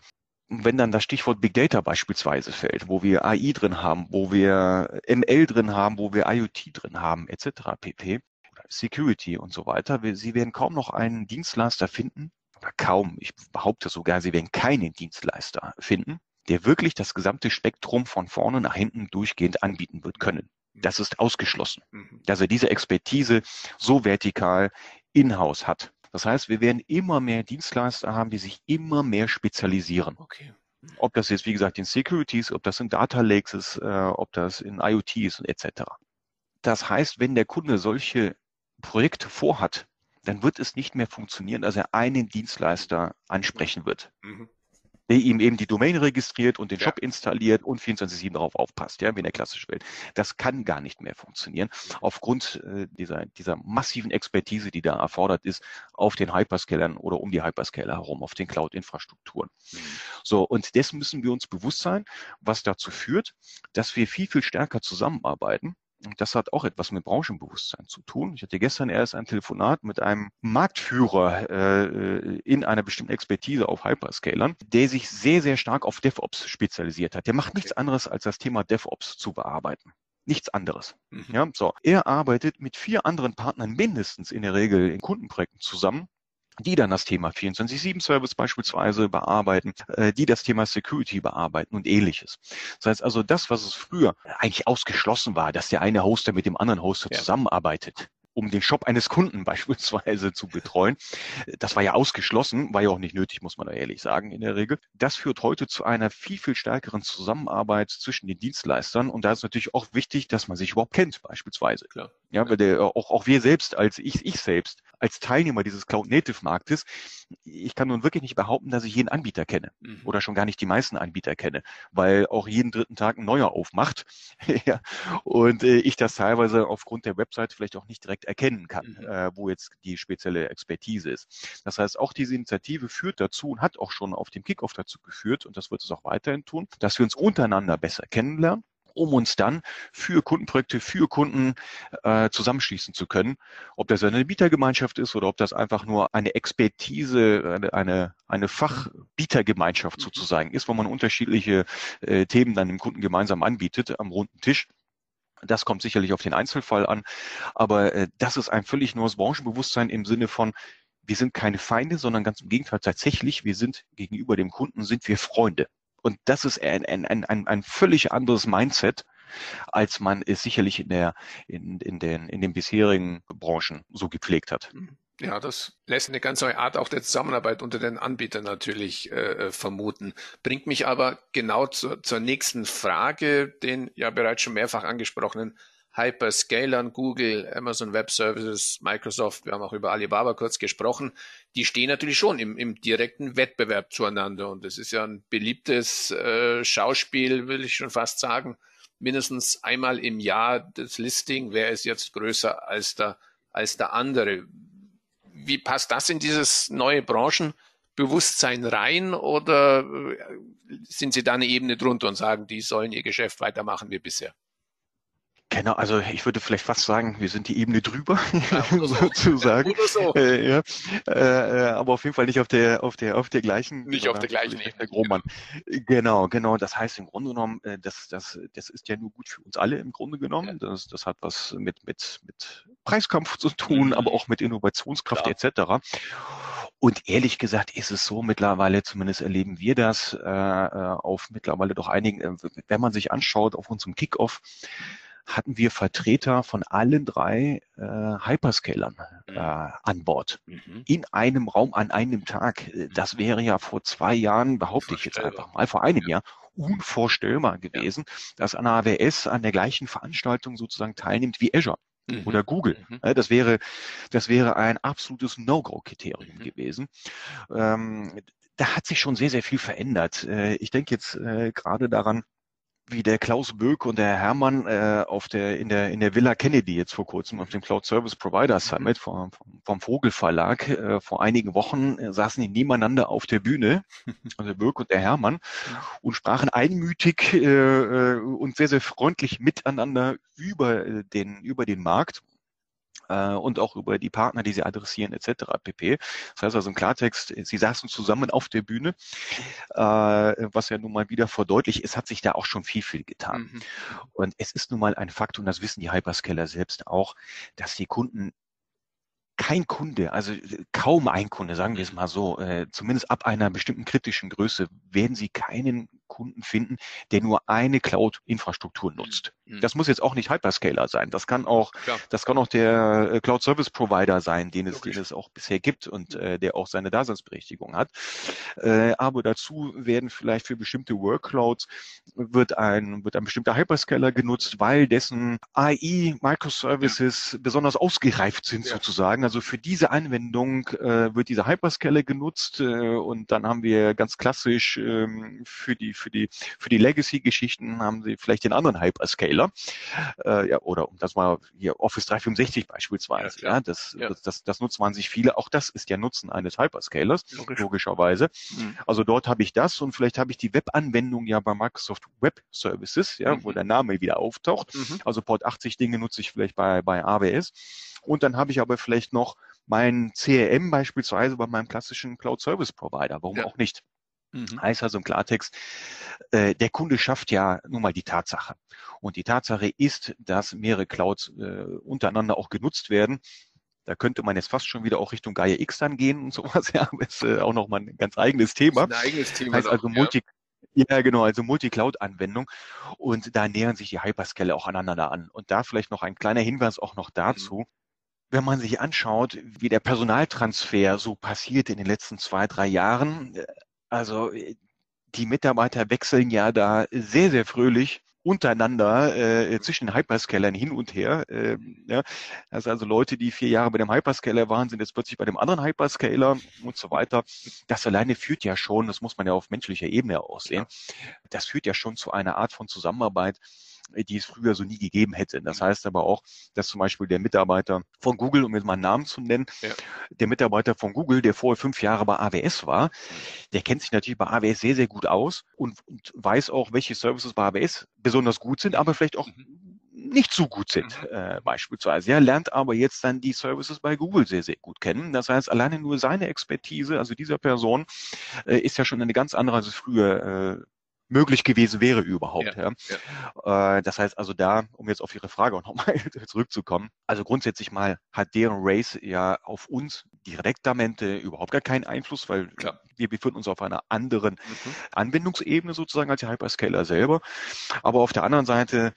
Wenn dann das Stichwort Big Data beispielsweise fällt, wo wir AI drin haben, wo wir ML drin haben, wo wir IoT drin haben, etc. pp. Security und so weiter. Sie werden kaum noch einen Dienstleister finden, oder kaum, ich behaupte sogar, Sie werden keinen Dienstleister finden, der wirklich das gesamte Spektrum von vorne nach hinten durchgehend anbieten wird können. Das ist ausgeschlossen, mhm. dass er diese Expertise so vertikal in-house hat. Das heißt, wir werden immer mehr Dienstleister haben, die sich immer mehr spezialisieren. Okay. Ob das jetzt, wie gesagt, in Securities, ob das in Data Lakes ist, äh, ob das in IoT ist etc. Das heißt, wenn der Kunde solche Projekte vorhat, dann wird es nicht mehr funktionieren, dass er einen Dienstleister ansprechen wird. Mhm der ihm eben die Domain registriert und den ja. Shop installiert und 24-7 darauf aufpasst, ja, wie in der klassischen Welt. Das kann gar nicht mehr funktionieren, aufgrund äh, dieser, dieser massiven Expertise, die da erfordert ist, auf den Hyperscalern oder um die Hyperscaler herum, auf den Cloud-Infrastrukturen. Mhm. So, und dessen müssen wir uns bewusst sein, was dazu führt, dass wir viel, viel stärker zusammenarbeiten das hat auch etwas mit Branchenbewusstsein zu tun. Ich hatte gestern erst ein Telefonat mit einem Marktführer äh, in einer bestimmten Expertise auf Hyperscalern, der sich sehr, sehr stark auf DevOps spezialisiert hat. Der macht nichts anderes, als das Thema DevOps zu bearbeiten. Nichts anderes. Mhm. Ja, so. Er arbeitet mit vier anderen Partnern mindestens in der Regel in Kundenprojekten zusammen, die dann das Thema 24-7-Service beispielsweise bearbeiten, äh, die das Thema Security bearbeiten und ähnliches. Das heißt also, das, was es früher eigentlich ausgeschlossen war, dass der eine Hoster mit dem anderen Hoster ja. zusammenarbeitet, um den Shop eines Kunden beispielsweise zu betreuen. Das war ja ausgeschlossen, war ja auch nicht nötig, muss man da ehrlich sagen, in der Regel. Das führt heute zu einer viel, viel stärkeren Zusammenarbeit zwischen den Dienstleistern. Und da ist natürlich auch wichtig, dass man sich überhaupt kennt, beispielsweise. Klar. Ja, weil der, auch, auch wir selbst, als ich, ich selbst, als Teilnehmer dieses Cloud-Native-Marktes, ich kann nun wirklich nicht behaupten, dass ich jeden Anbieter kenne mhm. oder schon gar nicht die meisten Anbieter kenne, weil auch jeden dritten Tag ein neuer aufmacht. ja. Und äh, ich das teilweise aufgrund der Website vielleicht auch nicht direkt erkennen kann, mhm. äh, wo jetzt die spezielle Expertise ist. Das heißt, auch diese Initiative führt dazu und hat auch schon auf dem Kickoff dazu geführt, und das wird es auch weiterhin tun, dass wir uns untereinander besser kennenlernen um uns dann für Kundenprojekte, für Kunden äh, zusammenschließen zu können. Ob das eine Bietergemeinschaft ist oder ob das einfach nur eine Expertise, eine, eine, eine Fachbietergemeinschaft mhm. sozusagen ist, wo man unterschiedliche äh, Themen dann dem Kunden gemeinsam anbietet am runden Tisch. Das kommt sicherlich auf den Einzelfall an, aber äh, das ist ein völlig neues Branchenbewusstsein im Sinne von, wir sind keine Feinde, sondern ganz im Gegenteil tatsächlich, wir sind gegenüber dem Kunden, sind wir Freunde. Und das ist ein, ein, ein, ein völlig anderes Mindset, als man es sicherlich in der in, in den in den bisherigen Branchen so gepflegt hat. Mhm. Ja, das lässt eine ganz neue Art auch der Zusammenarbeit unter den Anbietern natürlich äh, äh, vermuten. Bringt mich aber genau zur, zur nächsten Frage, den ja bereits schon mehrfach angesprochenen Hyperscalern, Google, Amazon Web Services, Microsoft, wir haben auch über Alibaba kurz gesprochen, die stehen natürlich schon im, im direkten Wettbewerb zueinander. Und das ist ja ein beliebtes äh, Schauspiel, will ich schon fast sagen. Mindestens einmal im Jahr das Listing, wer ist jetzt größer als der, als der andere. Wie passt das in dieses neue Branchenbewusstsein rein oder äh, sind Sie da eine Ebene drunter und sagen, die sollen ihr Geschäft weitermachen wie bisher? Genau, also ich würde vielleicht fast sagen, wir sind die Ebene drüber, ja, sozusagen. So. Äh, ja. Äh, aber auf jeden Fall nicht auf der auf der auf der gleichen nicht auf der gleichen Ebene. Roman. Genau, genau. Das heißt im Grunde genommen, äh, das das das ist ja nur gut für uns alle im Grunde genommen. Ja. Das das hat was mit mit mit Preiskampf zu tun, mhm. aber auch mit Innovationskraft Klar. etc. Und ehrlich gesagt ist es so mittlerweile, zumindest erleben wir das äh, äh auf mittlerweile doch einigen, äh, wenn man sich anschaut auf unserem Kickoff hatten wir Vertreter von allen drei äh, Hyperscalern mhm. äh, an Bord. Mhm. In einem Raum an einem Tag. Äh, das wäre ja vor zwei Jahren, behaupte ich jetzt einfach mal, vor einem ja. Jahr, unvorstellbar gewesen, ja. dass eine AWS an der gleichen Veranstaltung sozusagen teilnimmt wie Azure. Mhm. Oder Google. Mhm. Das wäre, das wäre ein absolutes No-Go-Kriterium mhm. gewesen. Ähm, da hat sich schon sehr, sehr viel verändert. Äh, ich denke jetzt äh, gerade daran, wie der Klaus Böck und der Hermann äh, auf der in der in der Villa Kennedy jetzt vor kurzem auf dem Cloud Service Provider mhm. Summit vom, vom Vogel Verlag äh, vor einigen Wochen äh, saßen die nebeneinander auf der Bühne, also der Böck und der Hermann, und sprachen einmütig äh, äh, und sehr sehr freundlich miteinander über äh, den über den Markt äh, und auch über die Partner, die sie adressieren etc. pp. Das heißt also im Klartext, sie saßen zusammen auf der Bühne, äh, was ja nun mal wieder verdeutlicht, es hat sich da auch schon viel, viel getan. Mhm. Und es ist nun mal ein Fakt, und das wissen die Hyperscaler selbst auch, dass die Kunden kein Kunde, also kaum ein Kunde, sagen wir es mal so, äh, zumindest ab einer bestimmten kritischen Größe, werden Sie keinen Kunden finden, der nur eine Cloud-Infrastruktur nutzt. Mhm. Das muss jetzt auch nicht Hyperscaler sein. Das kann auch, Klar. das kann auch der äh, Cloud Service Provider sein, den es, den es auch bisher gibt und äh, der auch seine Daseinsberechtigung hat. Äh, aber dazu werden vielleicht für bestimmte Workloads wird ein, wird ein bestimmter Hyperscaler genutzt, weil dessen AI Microservices ja. besonders ausgereift sind ja. sozusagen. Also für diese Anwendung äh, wird dieser Hyperscaler genutzt äh, und dann haben wir ganz klassisch ähm, für die für die, für die Legacy-Geschichten haben sie vielleicht den anderen Hyperscaler. Äh, ja, oder um das mal hier Office 365 beispielsweise. Ja, ja das, ja. Das, das, das nutzt man sich viele. Auch das ist ja Nutzen eines Hyperscalers, Logisch. logischerweise. Mhm. Also dort habe ich das und vielleicht habe ich die Webanwendung ja bei Microsoft Web Services, ja, mhm. wo der Name wieder auftaucht. Mhm. Also Port 80 Dinge nutze ich vielleicht bei, bei AWS. Und dann habe ich aber vielleicht noch mein CRM beispielsweise bei meinem klassischen Cloud Service Provider. Warum ja. auch nicht? Mhm. Heißt also im Klartext, äh, der Kunde schafft ja nun mal die Tatsache. Und die Tatsache ist, dass mehrere Clouds äh, untereinander auch genutzt werden. Da könnte man jetzt fast schon wieder auch Richtung Gaia X dann gehen und sowas. Ja, aber ist äh, auch nochmal ein ganz eigenes Thema. ein eigenes Thema. Heißt also Multi ja. ja, genau, also Multi-Cloud-Anwendung. Und da nähern sich die Hyperscaler auch aneinander an. Und da vielleicht noch ein kleiner Hinweis auch noch dazu. Mhm wenn man sich anschaut, wie der Personaltransfer so passiert in den letzten zwei, drei Jahren, äh, also die Mitarbeiter wechseln ja da sehr, sehr fröhlich untereinander äh, zwischen Hyperscalern hin und her. Äh, ja. Also, also Leute, die vier Jahre bei dem Hyperscaler waren, sind jetzt plötzlich bei dem anderen Hyperscaler und so weiter. Das alleine führt ja schon, das muss man ja auf menschlicher Ebene aussehen, das führt ja schon zu einer Art von Zusammenarbeit, die es früher so nie gegeben hätte. Das mhm. heißt aber auch, dass zum Beispiel der Mitarbeiter von Google, um jetzt mal einen Namen zu nennen, ja. der Mitarbeiter von Google, der vorher fünf Jahre bei AWS war, der kennt sich natürlich bei AWS sehr, sehr gut aus und, und weiß auch, welche Services bei AWS besonders gut sind, aber vielleicht auch mhm. nicht so gut sind, mhm. äh, beispielsweise. Er lernt aber jetzt dann die Services bei Google sehr, sehr gut kennen. Das heißt, alleine nur seine Expertise, also dieser Person, äh, ist ja schon eine ganz andere, als es früher äh, möglich gewesen wäre überhaupt. Ja, ja. Äh, das heißt also da, um jetzt auf Ihre Frage auch nochmal zurückzukommen, also grundsätzlich mal hat deren Race ja auf uns direktamente überhaupt gar keinen Einfluss, weil Klar. wir befinden uns auf einer anderen mhm. Anwendungsebene sozusagen als die Hyperscaler selber. Aber auf der anderen Seite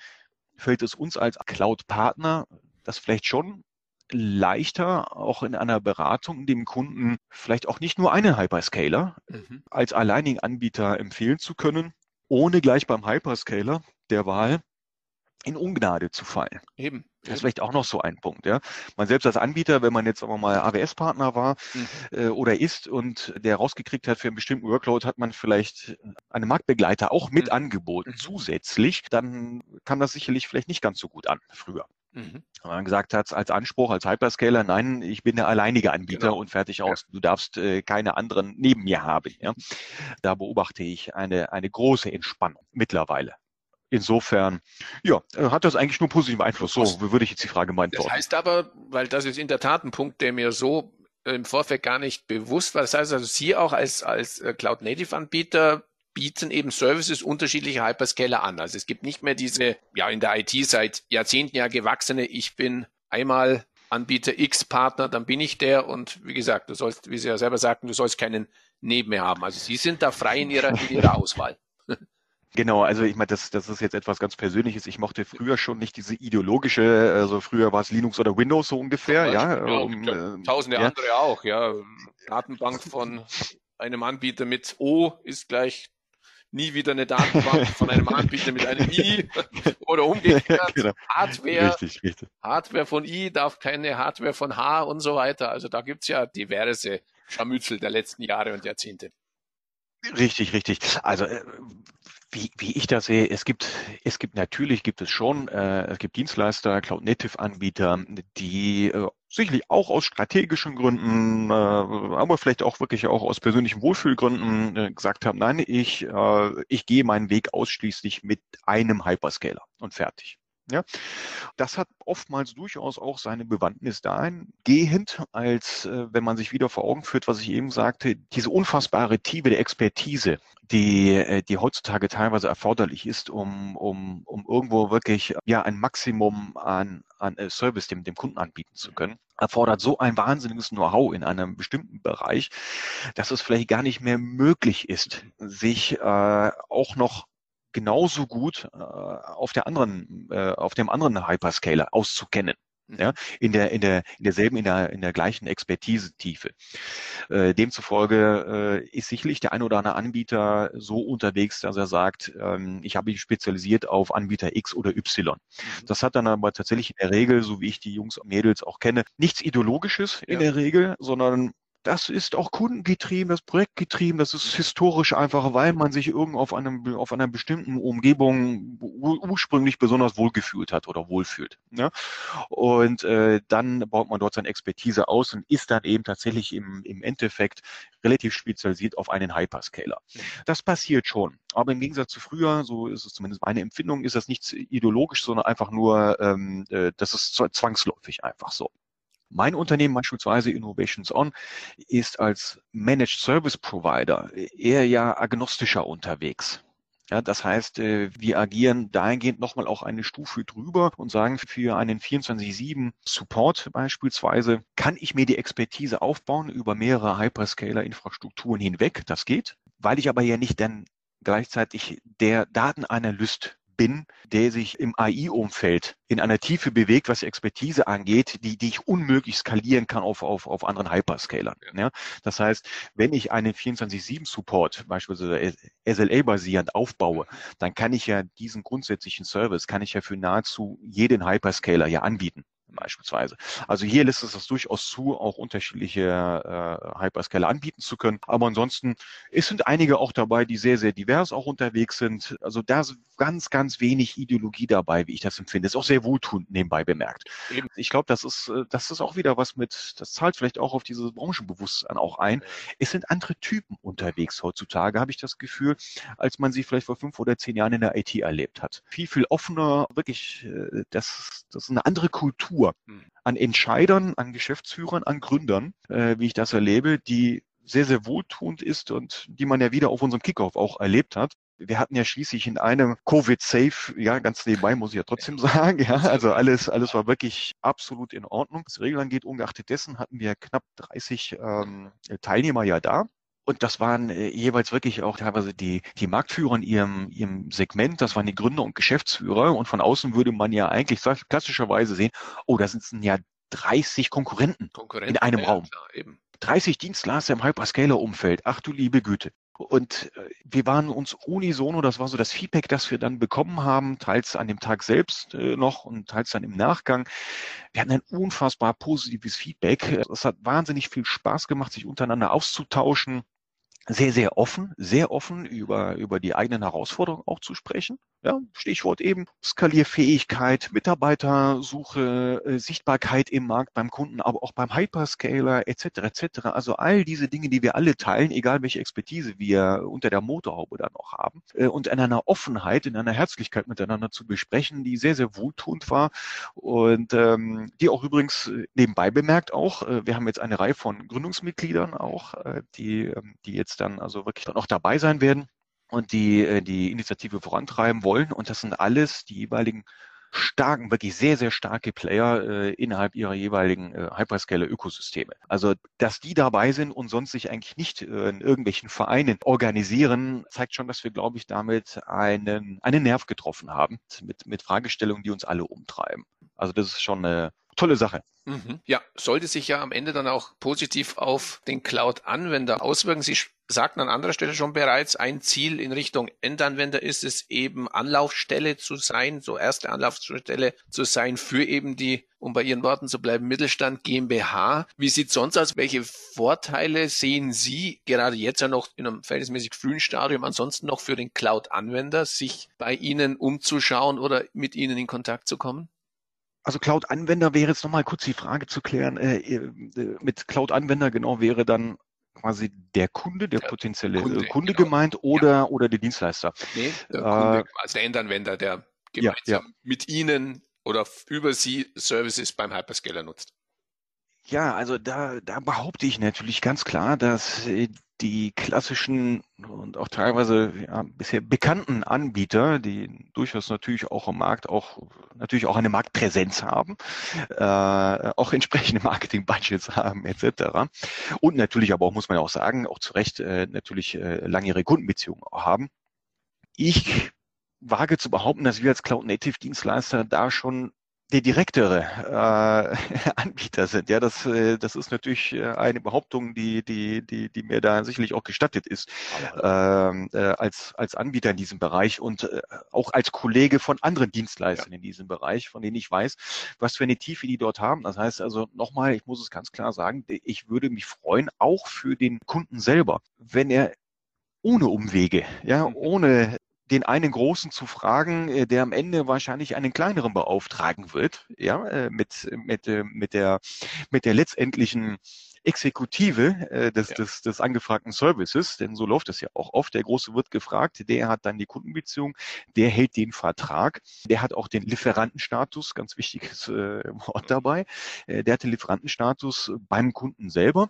fällt es uns als Cloud-Partner das vielleicht schon leichter, auch in einer Beratung dem Kunden vielleicht auch nicht nur einen Hyperscaler mhm. als alleinigen Anbieter empfehlen zu können, ohne gleich beim Hyperscaler der Wahl in Ungnade zu fallen. Eben. Das ist vielleicht auch noch so ein Punkt. Ja. Man selbst als Anbieter, wenn man jetzt aber mal AWS-Partner war mhm. äh, oder ist und der rausgekriegt hat für einen bestimmten Workload, hat man vielleicht einen Marktbegleiter auch mit mhm. angeboten mhm. zusätzlich, dann kam das sicherlich vielleicht nicht ganz so gut an früher. Mhm. Wenn man gesagt hat, als Anspruch, als Hyperscaler, nein, ich bin der alleinige Anbieter genau. und fertig aus. Ja. Du darfst äh, keine anderen neben mir haben. Ja? Da beobachte ich eine, eine große Entspannung mittlerweile. Insofern, ja, äh, hat das eigentlich nur positiven Einfluss. So würde ich jetzt die Frage meinen. Das heißt aber, weil das ist in der Tat ein Punkt, der mir so im Vorfeld gar nicht bewusst war. Das heißt also, Sie auch als, als äh, Cloud-Native-Anbieter bieten eben Services unterschiedlicher Hyperscaler an. Also es gibt nicht mehr diese, ja, in der IT seit Jahrzehnten ja gewachsene, ich bin einmal Anbieter X Partner, dann bin ich der und wie gesagt, du sollst, wie Sie ja selber sagten, du sollst keinen neben mir haben. Also Sie sind da frei in Ihrer, in Ihrer Auswahl. Genau, also ich meine, das, das ist jetzt etwas ganz Persönliches. Ich mochte früher schon nicht diese ideologische, also früher war es Linux oder Windows so ungefähr, ja. ja um, äh, tausende ja. andere auch, ja. Datenbank von einem Anbieter mit O ist gleich nie wieder eine Datenbank von einem Anbieter mit einem I oder umgekehrt. genau. Hardware, richtig, richtig. Hardware von I darf keine Hardware von H und so weiter. Also da gibt's ja diverse Scharmützel der letzten Jahre und Jahrzehnte. Richtig, richtig. Also äh, wie, wie ich das sehe, es gibt, es gibt natürlich gibt es schon, äh, es gibt Dienstleister, Cloud-Native-Anbieter, die äh, sicherlich auch aus strategischen Gründen, äh, aber vielleicht auch wirklich auch aus persönlichen Wohlfühlgründen äh, gesagt haben, nein, ich, äh, ich gehe meinen Weg ausschließlich mit einem Hyperscaler und fertig. Ja, das hat oftmals durchaus auch seine Bewandtnis dahingehend, als äh, wenn man sich wieder vor Augen führt, was ich eben sagte, diese unfassbare Tiefe der Expertise, die, äh, die heutzutage teilweise erforderlich ist, um, um, um irgendwo wirklich ja ein Maximum an, an äh, Service dem, dem Kunden anbieten zu können, erfordert so ein wahnsinniges Know-how in einem bestimmten Bereich, dass es vielleicht gar nicht mehr möglich ist, sich äh, auch noch genauso gut äh, auf der anderen, äh, auf dem anderen Hyperscaler auszukennen. Mhm. Ja, in der, in der, in derselben, in der, in der gleichen Expertise-Tiefe. Äh, demzufolge äh, ist sicherlich der ein oder andere Anbieter so unterwegs, dass er sagt, ähm, ich habe mich spezialisiert auf Anbieter X oder Y. Mhm. Das hat dann aber tatsächlich in der Regel, so wie ich die Jungs und Mädels auch kenne, nichts Ideologisches in ja. der Regel, sondern das ist auch kundengetrieben, das Projektgetrieben, das ist historisch einfach, weil man sich irgendwo auf einem, auf einer bestimmten Umgebung ursprünglich besonders wohlgefühlt hat oder wohlfühlt. Ja? Und äh, dann baut man dort seine Expertise aus und ist dann eben tatsächlich im, im Endeffekt relativ spezialisiert auf einen Hyperscaler. Das passiert schon. Aber im Gegensatz zu früher, so ist es zumindest meine Empfindung, ist das nichts ideologisch, sondern einfach nur, ähm, äh, das ist zwangsläufig einfach so. Mein Unternehmen beispielsweise Innovations On ist als Managed Service Provider eher ja agnostischer unterwegs. Ja, das heißt, äh, wir agieren dahingehend nochmal auch eine Stufe drüber und sagen, für einen 24-7 Support beispielsweise kann ich mir die Expertise aufbauen über mehrere Hyperscaler-Infrastrukturen hinweg. Das geht. Weil ich aber ja nicht dann gleichzeitig der Datenanalyst bin, der sich im AI-Umfeld in einer Tiefe bewegt, was die Expertise angeht, die, die ich unmöglich skalieren kann auf, auf, auf anderen Hyperscalern. Ja. ja. Das heißt, wenn ich einen 24-7-Support beispielsweise SLA-basierend aufbaue, dann kann ich ja diesen grundsätzlichen Service, kann ich ja für nahezu jeden Hyperscaler ja anbieten beispielsweise. Also hier lässt es das durchaus zu, auch unterschiedliche äh, Hyperscaler anbieten zu können. Aber ansonsten, es sind einige auch dabei, die sehr, sehr divers auch unterwegs sind. Also da ist ganz, ganz wenig Ideologie dabei, wie ich das empfinde. Ist auch sehr wohltuend nebenbei bemerkt. Eben. Ich glaube, das ist, äh, das ist auch wieder was mit, das zahlt vielleicht auch auf dieses Branchenbewusstsein auch ein. Es sind andere Typen unterwegs heutzutage, habe ich das Gefühl, als man sie vielleicht vor fünf oder zehn Jahren in der IT erlebt hat. Viel, viel offener, wirklich, äh, das, das ist eine andere Kultur Kultur hm. an Entscheidern, an Geschäftsführern, an Gründern, äh, wie ich das erlebe, die sehr, sehr wohltuend ist und die man ja wieder auf unserem Kickoff auch erlebt hat. Wir hatten ja schließlich in einem Covid-Safe, ja, ganz nebenbei muss ich ja trotzdem sagen, ja, also alles, alles war wirklich absolut in Ordnung. Was Regeln angeht, ungeachtet dessen hatten wir knapp 30 ähm, Teilnehmer ja da. Und das waren äh, jeweils wirklich auch teilweise die, die Marktführer in ihrem, ihrem Segment. Das waren die Gründer und Geschäftsführer. Und von außen würde man ja eigentlich klassischerweise sehen, oh, da sitzen ja 30 Konkurrenten, Konkurrenten in einem ja, Raum. Klar, eben. 30 Dienstleister im Hyperscaler-Umfeld. Ach du liebe Güte. Und äh, wir waren uns unisono, das war so das Feedback, das wir dann bekommen haben, teils an dem Tag selbst äh, noch und teils dann im Nachgang. Wir hatten ein unfassbar positives Feedback. Es hat wahnsinnig viel Spaß gemacht, sich untereinander auszutauschen sehr, sehr offen, sehr offen über, über die eigenen Herausforderungen auch zu sprechen. Ja, Stichwort eben Skalierfähigkeit, Mitarbeitersuche, äh, Sichtbarkeit im Markt beim Kunden, aber auch beim Hyperscaler etc. etc. Also all diese Dinge, die wir alle teilen, egal welche Expertise wir unter der Motorhaube dann auch haben, äh, und in einer Offenheit, in einer Herzlichkeit miteinander zu besprechen, die sehr, sehr wohltuend war und ähm, die auch übrigens äh, nebenbei bemerkt auch, wir haben jetzt eine Reihe von Gründungsmitgliedern auch, die, ähm, die jetzt dann also wirklich dann auch dabei sein werden und die äh, die Initiative vorantreiben wollen. Und das sind alles die jeweiligen starken, wirklich sehr, sehr starke Player äh, innerhalb ihrer jeweiligen äh, Hyperscaler-Ökosysteme. Also, dass die dabei sind und sonst sich eigentlich nicht äh, in irgendwelchen Vereinen organisieren, zeigt schon, dass wir, glaube ich, damit einen, einen Nerv getroffen haben mit, mit Fragestellungen, die uns alle umtreiben. Also, das ist schon eine tolle Sache. Mhm. Ja, sollte sich ja am Ende dann auch positiv auf den Cloud-Anwender auswirken. Sie sagten an anderer Stelle schon bereits, ein Ziel in Richtung Endanwender ist es eben Anlaufstelle zu sein, so erste Anlaufstelle zu sein für eben die, um bei Ihren Worten zu bleiben, Mittelstand GmbH. Wie sieht sonst aus? Welche Vorteile sehen Sie gerade jetzt ja noch in einem verhältnismäßig frühen Stadium ansonsten noch für den Cloud-Anwender, sich bei Ihnen umzuschauen oder mit Ihnen in Kontakt zu kommen? Also Cloud-Anwender wäre jetzt nochmal kurz die Frage zu klären. Äh, äh, mit Cloud-Anwender genau wäre dann quasi der Kunde, der, der potenzielle Kunde, Kunde genau. gemeint oder, ja. oder der Dienstleister? Nee, der Kunde, äh, also der Endanwender, der gemeinsam ja, ja. mit Ihnen oder über Sie Services beim Hyperscaler nutzt. Ja, also da, da behaupte ich natürlich ganz klar, dass äh, die klassischen und auch teilweise ja, bisher bekannten Anbieter, die durchaus natürlich auch am Markt auch natürlich auch eine Marktpräsenz haben, äh, auch entsprechende Marketing-Budgets haben etc. Und natürlich aber auch muss man ja auch sagen, auch zu Recht äh, natürlich äh, langjährige Kundenbeziehungen haben. Ich wage zu behaupten, dass wir als Cloud-Native-Dienstleister da schon der direktere äh, Anbieter sind. Ja, das, äh, das ist natürlich äh, eine Behauptung, die, die, die, die mir da sicherlich auch gestattet ist ähm, äh, als, als Anbieter in diesem Bereich und äh, auch als Kollege von anderen Dienstleistern ja. in diesem Bereich, von denen ich weiß, was für eine Tiefe die dort haben. Das heißt also nochmal, ich muss es ganz klar sagen, ich würde mich freuen, auch für den Kunden selber, wenn er ohne Umwege, ja, mhm. ohne den einen Großen zu fragen, äh, der am Ende wahrscheinlich einen kleineren beauftragen wird, ja, äh, mit, mit, äh, mit der, mit der letztendlichen Exekutive äh, des, ja. des, des angefragten Services, denn so läuft es ja auch oft. Der Große wird gefragt, der hat dann die Kundenbeziehung, der hält den Vertrag, der hat auch den Lieferantenstatus, ganz wichtiges äh, Wort dabei, äh, der hat den Lieferantenstatus beim Kunden selber.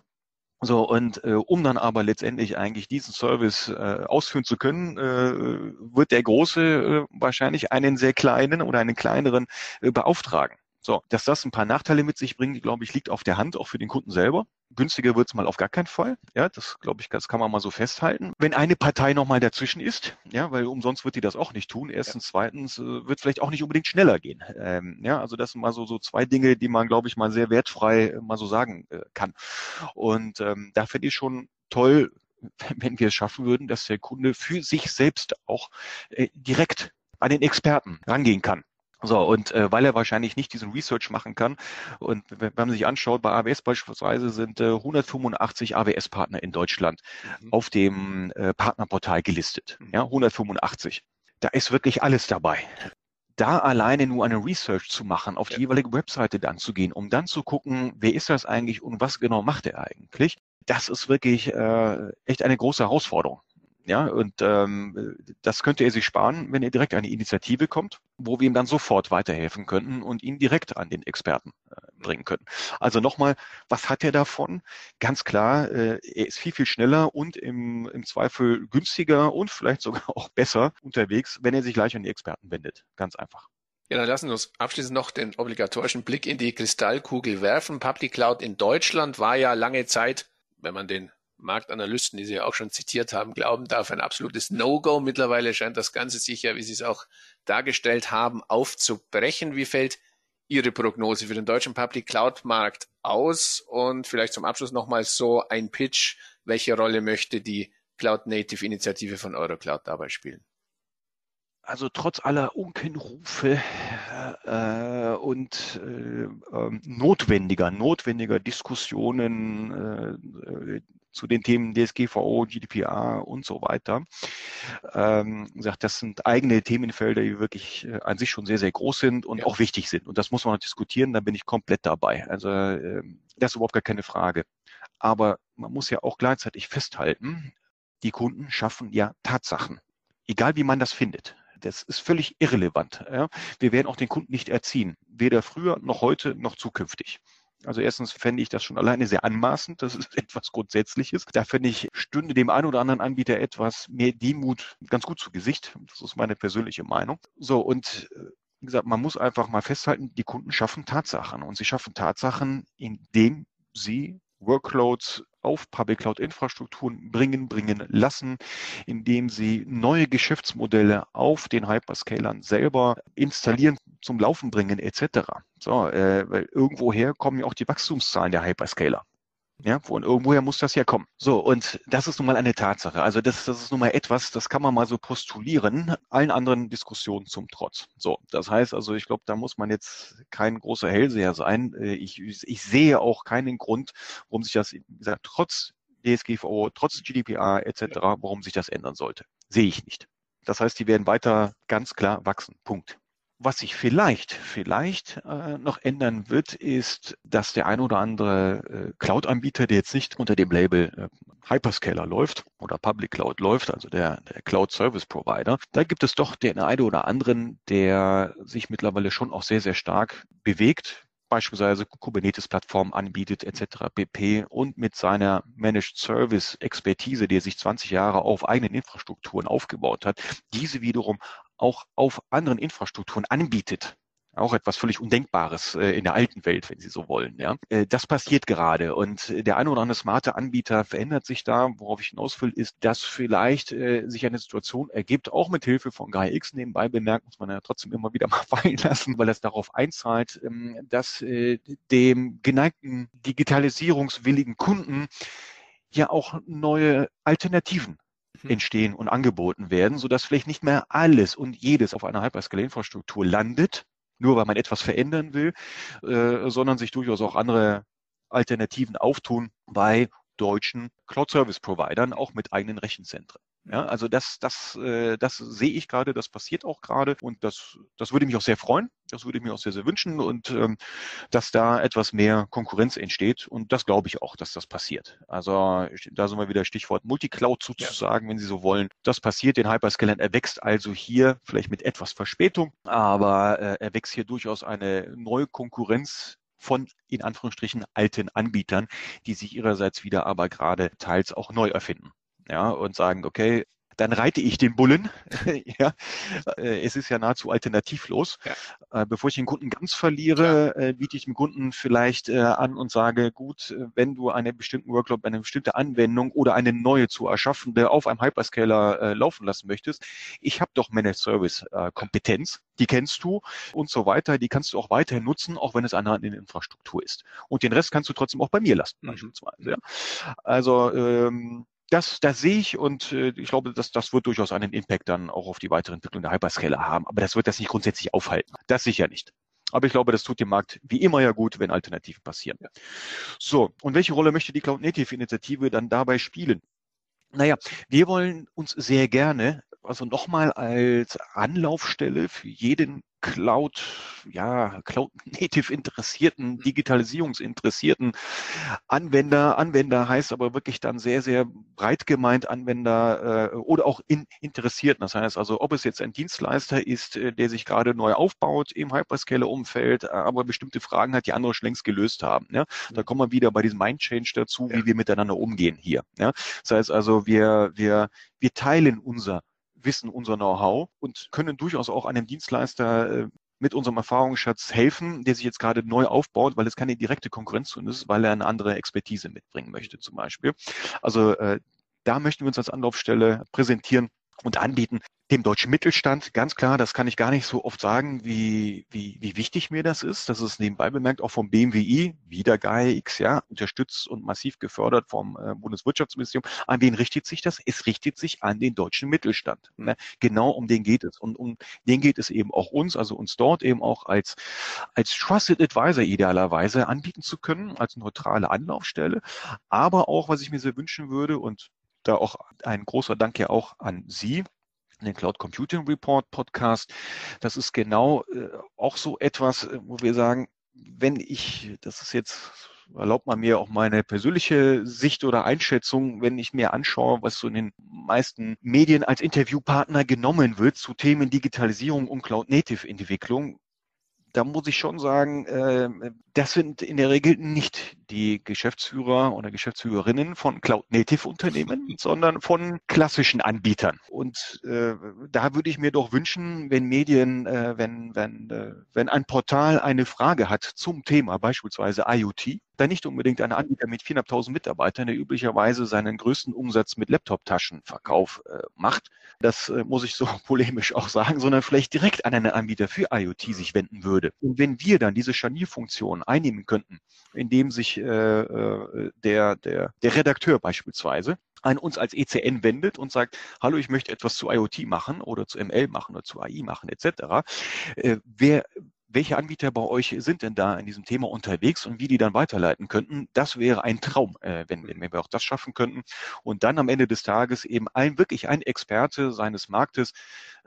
So, und äh, um dann aber letztendlich eigentlich diesen Service äh, ausführen zu können, äh, wird der Große äh, wahrscheinlich einen sehr kleinen oder einen kleineren äh, beauftragen. So, dass das ein paar Nachteile mit sich bringt, glaube ich, liegt auf der Hand, auch für den Kunden selber. günstiger wird's mal auf gar keinen Fall. Ja, das glaube ich, das kann man mal so festhalten. Wenn eine Partei nochmal dazwischen ist, ja, weil umsonst wird die das auch nicht tun. Erstens, ja. zweitens äh, wird vielleicht auch nicht unbedingt schneller gehen. Ähm, ja, also das sind mal so, so zwei Dinge, die man, glaube ich, mal sehr wertfrei äh, mal so sagen äh, kann. Und ähm, da finde ich schon toll, wenn wir es schaffen würden, dass der Kunde für sich selbst auch äh, direkt an den Experten rangehen kann. So, und äh, weil er wahrscheinlich nicht diesen Research machen kann, und wenn man sich anschaut, bei AWS beispielsweise sind äh, 185 AWS-Partner in Deutschland mhm. auf dem äh, Partnerportal gelistet. Mhm. Ja, 185. Da ist wirklich alles dabei. Da alleine nur eine Research zu machen, auf die ja. jeweilige Webseite dann zu gehen, um dann zu gucken, wer ist das eigentlich und was genau macht er eigentlich, das ist wirklich äh, echt eine große Herausforderung. Ja, und ähm, das könnte er sich sparen, wenn er direkt eine Initiative kommt, wo wir ihm dann sofort weiterhelfen könnten und ihn direkt an den Experten äh, bringen könnten. Also nochmal, was hat er davon? Ganz klar, äh, er ist viel, viel schneller und im, im Zweifel günstiger und vielleicht sogar auch besser unterwegs, wenn er sich gleich an die Experten wendet. Ganz einfach. Ja, dann lassen wir uns abschließend noch den obligatorischen Blick in die Kristallkugel werfen. Public Cloud in Deutschland war ja lange Zeit, wenn man den Marktanalysten, die Sie ja auch schon zitiert haben, glauben darf, ein absolutes No-Go. Mittlerweile scheint das Ganze sich ja, wie Sie es auch dargestellt haben, aufzubrechen. Wie fällt Ihre Prognose für den deutschen Public Cloud Markt aus? Und vielleicht zum Abschluss nochmal so ein Pitch. Welche Rolle möchte die Cloud Native Initiative von Eurocloud dabei spielen? also trotz aller Unkenrufe äh, und äh, äh, notwendiger, notwendiger Diskussionen äh, zu den Themen DSGVO, GDPR und so weiter. Ähm, gesagt, das sind eigene Themenfelder, die wirklich äh, an sich schon sehr, sehr groß sind und ja. auch wichtig sind. Und das muss man noch diskutieren, da bin ich komplett dabei. Also äh, das ist überhaupt gar keine Frage. Aber man muss ja auch gleichzeitig festhalten, die Kunden schaffen ja Tatsachen. Egal wie man das findet. Das ist völlig irrelevant. Ja. Wir werden auch den Kunden nicht erziehen, weder früher noch heute noch zukünftig. Also erstens fände ich das schon alleine sehr anmaßend. Das ist etwas Grundsätzliches. Da fände ich, stünde dem einen oder anderen Anbieter etwas mehr Demut ganz gut zu Gesicht. Das ist meine persönliche Meinung. So, und äh, wie gesagt, man muss einfach mal festhalten, die Kunden schaffen Tatsachen. Und sie schaffen Tatsachen, indem sie Workloads auf Public Cloud Infrastrukturen bringen, bringen lassen, indem sie neue Geschäftsmodelle auf den Hyperscalern selber installieren, zum Laufen bringen etc. So, äh, weil irgendwoher kommen ja auch die Wachstumszahlen der Hyperscaler. Ja, von irgendwoher muss das ja kommen. So, und das ist nun mal eine Tatsache. Also das, das ist nun mal etwas, das kann man mal so postulieren, allen anderen Diskussionen zum Trotz. So, das heißt also, ich glaube, da muss man jetzt kein großer Hellseher sein. Äh, ich, ich sehe auch keinen Grund, warum sich das, wie gesagt, trotz DSGVO, trotz GDPR etc., warum sich das ändern sollte. Sehe ich nicht. Das heißt, die werden weiter ganz klar wachsen. Punkt. Was sich vielleicht, vielleicht äh, noch ändern wird, ist, dass der ein oder andere äh, Cloud-Anbieter, der jetzt nicht unter dem Label äh, Hyperscaler läuft oder Public Cloud läuft, also der, der Cloud Service Provider, da gibt es doch den einen oder anderen, der sich mittlerweile schon auch sehr, sehr stark bewegt, beispielsweise Kubernetes-Plattformen anbietet etc. pp. und mit seiner Managed Service Expertise, die er sich 20 Jahre auf eigenen Infrastrukturen aufgebaut hat, diese wiederum auch auf anderen Infrastrukturen anbietet. Auch etwas völlig Undenkbares äh, in der alten Welt, wenn Sie so wollen. Ja, äh, das passiert gerade und der eine oder andere smarte Anbieter verändert sich da. Worauf ich hinaus ist, dass vielleicht äh, sich eine Situation ergibt, auch mit Hilfe von GaiX nebenbei bemerkt, muss man ja trotzdem immer wieder mal fallen lassen, weil es darauf einzahlt, ähm, dass dem geneigten digitalisierungswilligen Kunden ja auch neue Alternativen. Entstehen und angeboten werden, sodass vielleicht nicht mehr alles und jedes auf einer Hyperscale-Infrastruktur landet, nur weil man etwas verändern will, äh, sondern sich durchaus auch andere Alternativen auftun bei deutschen Cloud-Service-Providern, auch mit eigenen Rechenzentren. Ja, also das, das, äh, das sehe ich gerade, das passiert auch gerade und das, das würde mich auch sehr freuen, das würde ich mir auch sehr, sehr wünschen und ähm, dass da etwas mehr Konkurrenz entsteht und das glaube ich auch, dass das passiert. Also da sind wir wieder Stichwort Multicloud sozusagen, ja. wenn Sie so wollen. Das passiert den Hyperscalern, er wächst also hier vielleicht mit etwas Verspätung, aber äh, er wächst hier durchaus eine neue Konkurrenz von in Anführungsstrichen alten Anbietern, die sich ihrerseits wieder aber gerade teils auch neu erfinden ja, und sagen, okay, dann reite ich den Bullen. ja, äh, es ist ja nahezu alternativlos. Ja. Äh, bevor ich den Kunden ganz verliere, ja. Äh, biete ich dem Kunden vielleicht an und sage, gut, wenn du einen bestimmten Workload, eine bestimmte Anwendung oder eine neue zu erschaffende auf einem Hyperscaler laufen lassen möchtest, ich habe doch Managed Service Kompetenz, die kennst du und so weiter, die kannst du auch weiterhin nutzen, auch wenn es eine andere Infrastruktur ist. Und den Rest kannst du trotzdem auch bei mir lassen, mhm. beispielsweise. Ja. Also ähm, das, das sehe ich und äh, ich glaube, dass das wird durchaus einen Impact dann auch auf die weitere Entwicklung der Hyperscaler haben. Aber das wird das nicht grundsätzlich aufhalten. Das sicher nicht. Aber ich glaube, das tut dem Markt wie immer ja gut, wenn Alternativen passieren. Ja. So, und welche Rolle möchte die Cloud Native Initiative dann dabei spielen? Naja, wir wollen uns sehr gerne, also nochmal als Anlaufstelle für jeden Cloud, ja, Cloud Native interessierten, mhm. Digitalisierungsinteressierten Anwender. Anwender heißt aber wirklich dann sehr, sehr breit gemeint Anwender äh, oder auch in Interessierten. Das heißt also, ob es jetzt ein Dienstleister ist, äh, der sich gerade neu aufbaut im Hyperscaler-Umfeld, äh, aber bestimmte Fragen hat, die andere schon längst gelöst haben. Ja? Da kommen wir wieder bei diesem Mind Change dazu, wie wir miteinander umgehen hier. Ja? Das heißt also, wir, wir, wir teilen unser Wissen, unser Know-how und können durchaus auch einem Dienstleister äh, mit unserem Erfahrungsschatz helfen, der sich jetzt gerade neu aufbaut, weil es keine direkte Konkurrenz zu uns ist, weil er eine andere Expertise mitbringen möchte zum Beispiel. Also äh, da möchten wir uns als Anlaufstelle präsentieren und anbieten dem deutschen Mittelstand, ganz klar, das kann ich gar nicht so oft sagen, wie, wie, wie wichtig mir das ist. Das ist nebenbei bemerkt auch vom BMWI, wieder GAIX, ja, unterstützt und massiv gefördert vom äh, Bundeswirtschaftsministerium. An wen richtet sich das? Es richtet sich an den deutschen Mittelstand. Ne? Genau um den geht es. Und um den geht es eben auch uns, also uns dort eben auch als, als Trusted Advisor idealerweise anbieten zu können, als neutrale Anlaufstelle. Aber auch, was ich mir sehr wünschen würde und da auch ein großer Dank ja auch an Sie, den Cloud Computing Report Podcast. Das ist genau äh, auch so etwas, äh, wo wir sagen, wenn ich, das ist jetzt erlaubt man mir auch meine persönliche Sicht oder Einschätzung, wenn ich mir anschaue, was so in den meisten Medien als Interviewpartner genommen wird zu Themen Digitalisierung und Cloud Native Entwicklung, da muss ich schon sagen, äh, das sind in der Regel nicht die Geschäftsführer oder Geschäftsführerinnen von Cloud-Native-Unternehmen, sondern von klassischen Anbietern. Und äh, da würde ich mir doch wünschen, wenn Medien, äh, wenn, wenn, äh, wenn ein Portal eine Frage hat zum Thema, beispielsweise IoT, dann nicht unbedingt ein Anbieter mit 4.500 Mitarbeitern, der üblicherweise seinen größten Umsatz mit Laptop-Taschenverkauf äh, macht. Das äh, muss ich so polemisch auch sagen, sondern vielleicht direkt an einen Anbieter für IoT sich wenden würde. Und wenn wir dann diese Scharnierfunktion einnehmen könnten, indem sich äh, äh, der, der, der Redakteur beispielsweise an uns als ECN wendet und sagt, hallo, ich möchte etwas zu IoT machen oder zu ML machen oder zu AI machen etc. Äh, wer, welche Anbieter bei euch sind denn da in diesem Thema unterwegs und wie die dann weiterleiten könnten. Das wäre ein Traum, äh, wenn, wenn wir auch das schaffen könnten. Und dann am Ende des Tages eben ein, wirklich ein Experte seines Marktes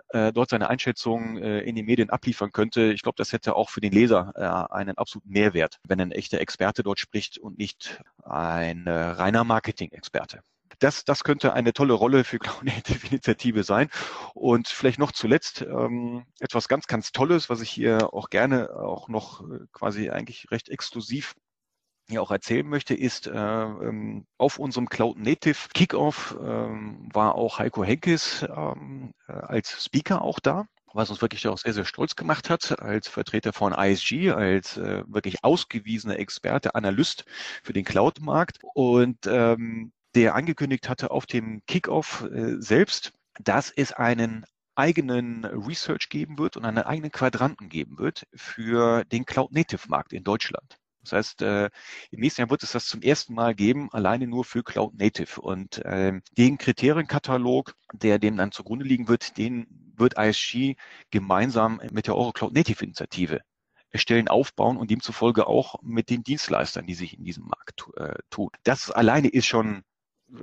äh, dort seine Einschätzung äh, in den Medien abliefern könnte. Ich glaube, das hätte auch für den Leser äh, einen absoluten Mehrwert, wenn ein echter Experte dort spricht und nicht ein äh, reiner Marketing-Experte das, das könnte eine tolle Rolle für Cloud Native Initiative sein. Und vielleicht noch zuletzt ähm, etwas ganz, ganz Tolles, was ich hier auch gerne auch noch äh, quasi eigentlich recht exklusiv hier auch erzählen möchte, ist, äh, ähm, auf unserem Cloud Native Kickoff ähm, war auch Heiko Henkes ähm, äh, als Speaker auch da was uns wirklich auch sehr, sehr stolz gemacht hat, als Vertreter von ISG, als äh, wirklich ausgewiesener Experte, Analyst für den Cloud-Markt. Und ähm, der angekündigt hatte auf dem Kickoff äh, selbst, dass es einen eigenen Research geben wird und einen eigenen Quadranten geben wird für den Cloud-Native-Markt in Deutschland. Das heißt, äh, im nächsten Jahr wird es das zum ersten Mal geben, alleine nur für Cloud Native. Und äh, den Kriterienkatalog, der dem dann zugrunde liegen wird, den wird ISG gemeinsam mit der Euro Cloud Native Initiative erstellen, aufbauen und demzufolge auch mit den Dienstleistern, die sich in diesem Markt äh, tun. Das alleine ist schon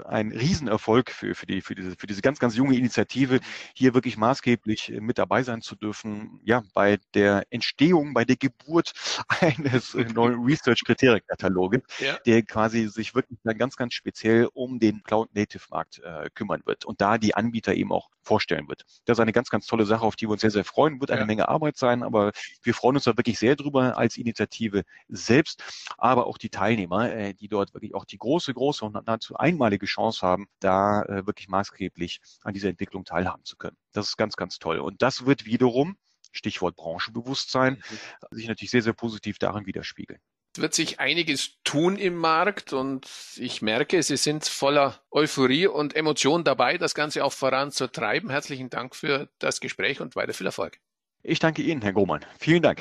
ein Riesenerfolg für, für, die, für, diese, für diese ganz, ganz junge Initiative, hier wirklich maßgeblich äh, mit dabei sein zu dürfen, ja, bei der Entstehung, bei der Geburt eines äh, neuen Research-Kriterienkataloges, ja. der quasi sich wirklich dann ganz, ganz speziell um den Cloud-Native-Markt äh, kümmern wird und da die Anbieter eben auch vorstellen wird. Das ist eine ganz, ganz tolle Sache, auf die wir uns sehr, sehr freuen. Wird eine ja. Menge Arbeit sein, aber wir freuen uns da wirklich sehr drüber als Initiative selbst, aber auch die Teilnehmer, äh, die dort wirklich auch die große, große und nahezu einmalige Chance haben, da äh, wirklich maßgeblich an dieser Entwicklung teilhaben zu können. Das ist ganz, ganz toll. Und das wird wiederum Stichwort Branchenbewusstsein, mhm. sich natürlich sehr, sehr positiv darin widerspiegeln wird sich einiges tun im Markt und ich merke, Sie sind voller Euphorie und Emotion dabei, das Ganze auch voranzutreiben. Herzlichen Dank für das Gespräch und weiter viel Erfolg. Ich danke Ihnen, Herr Grohmann. Vielen Dank.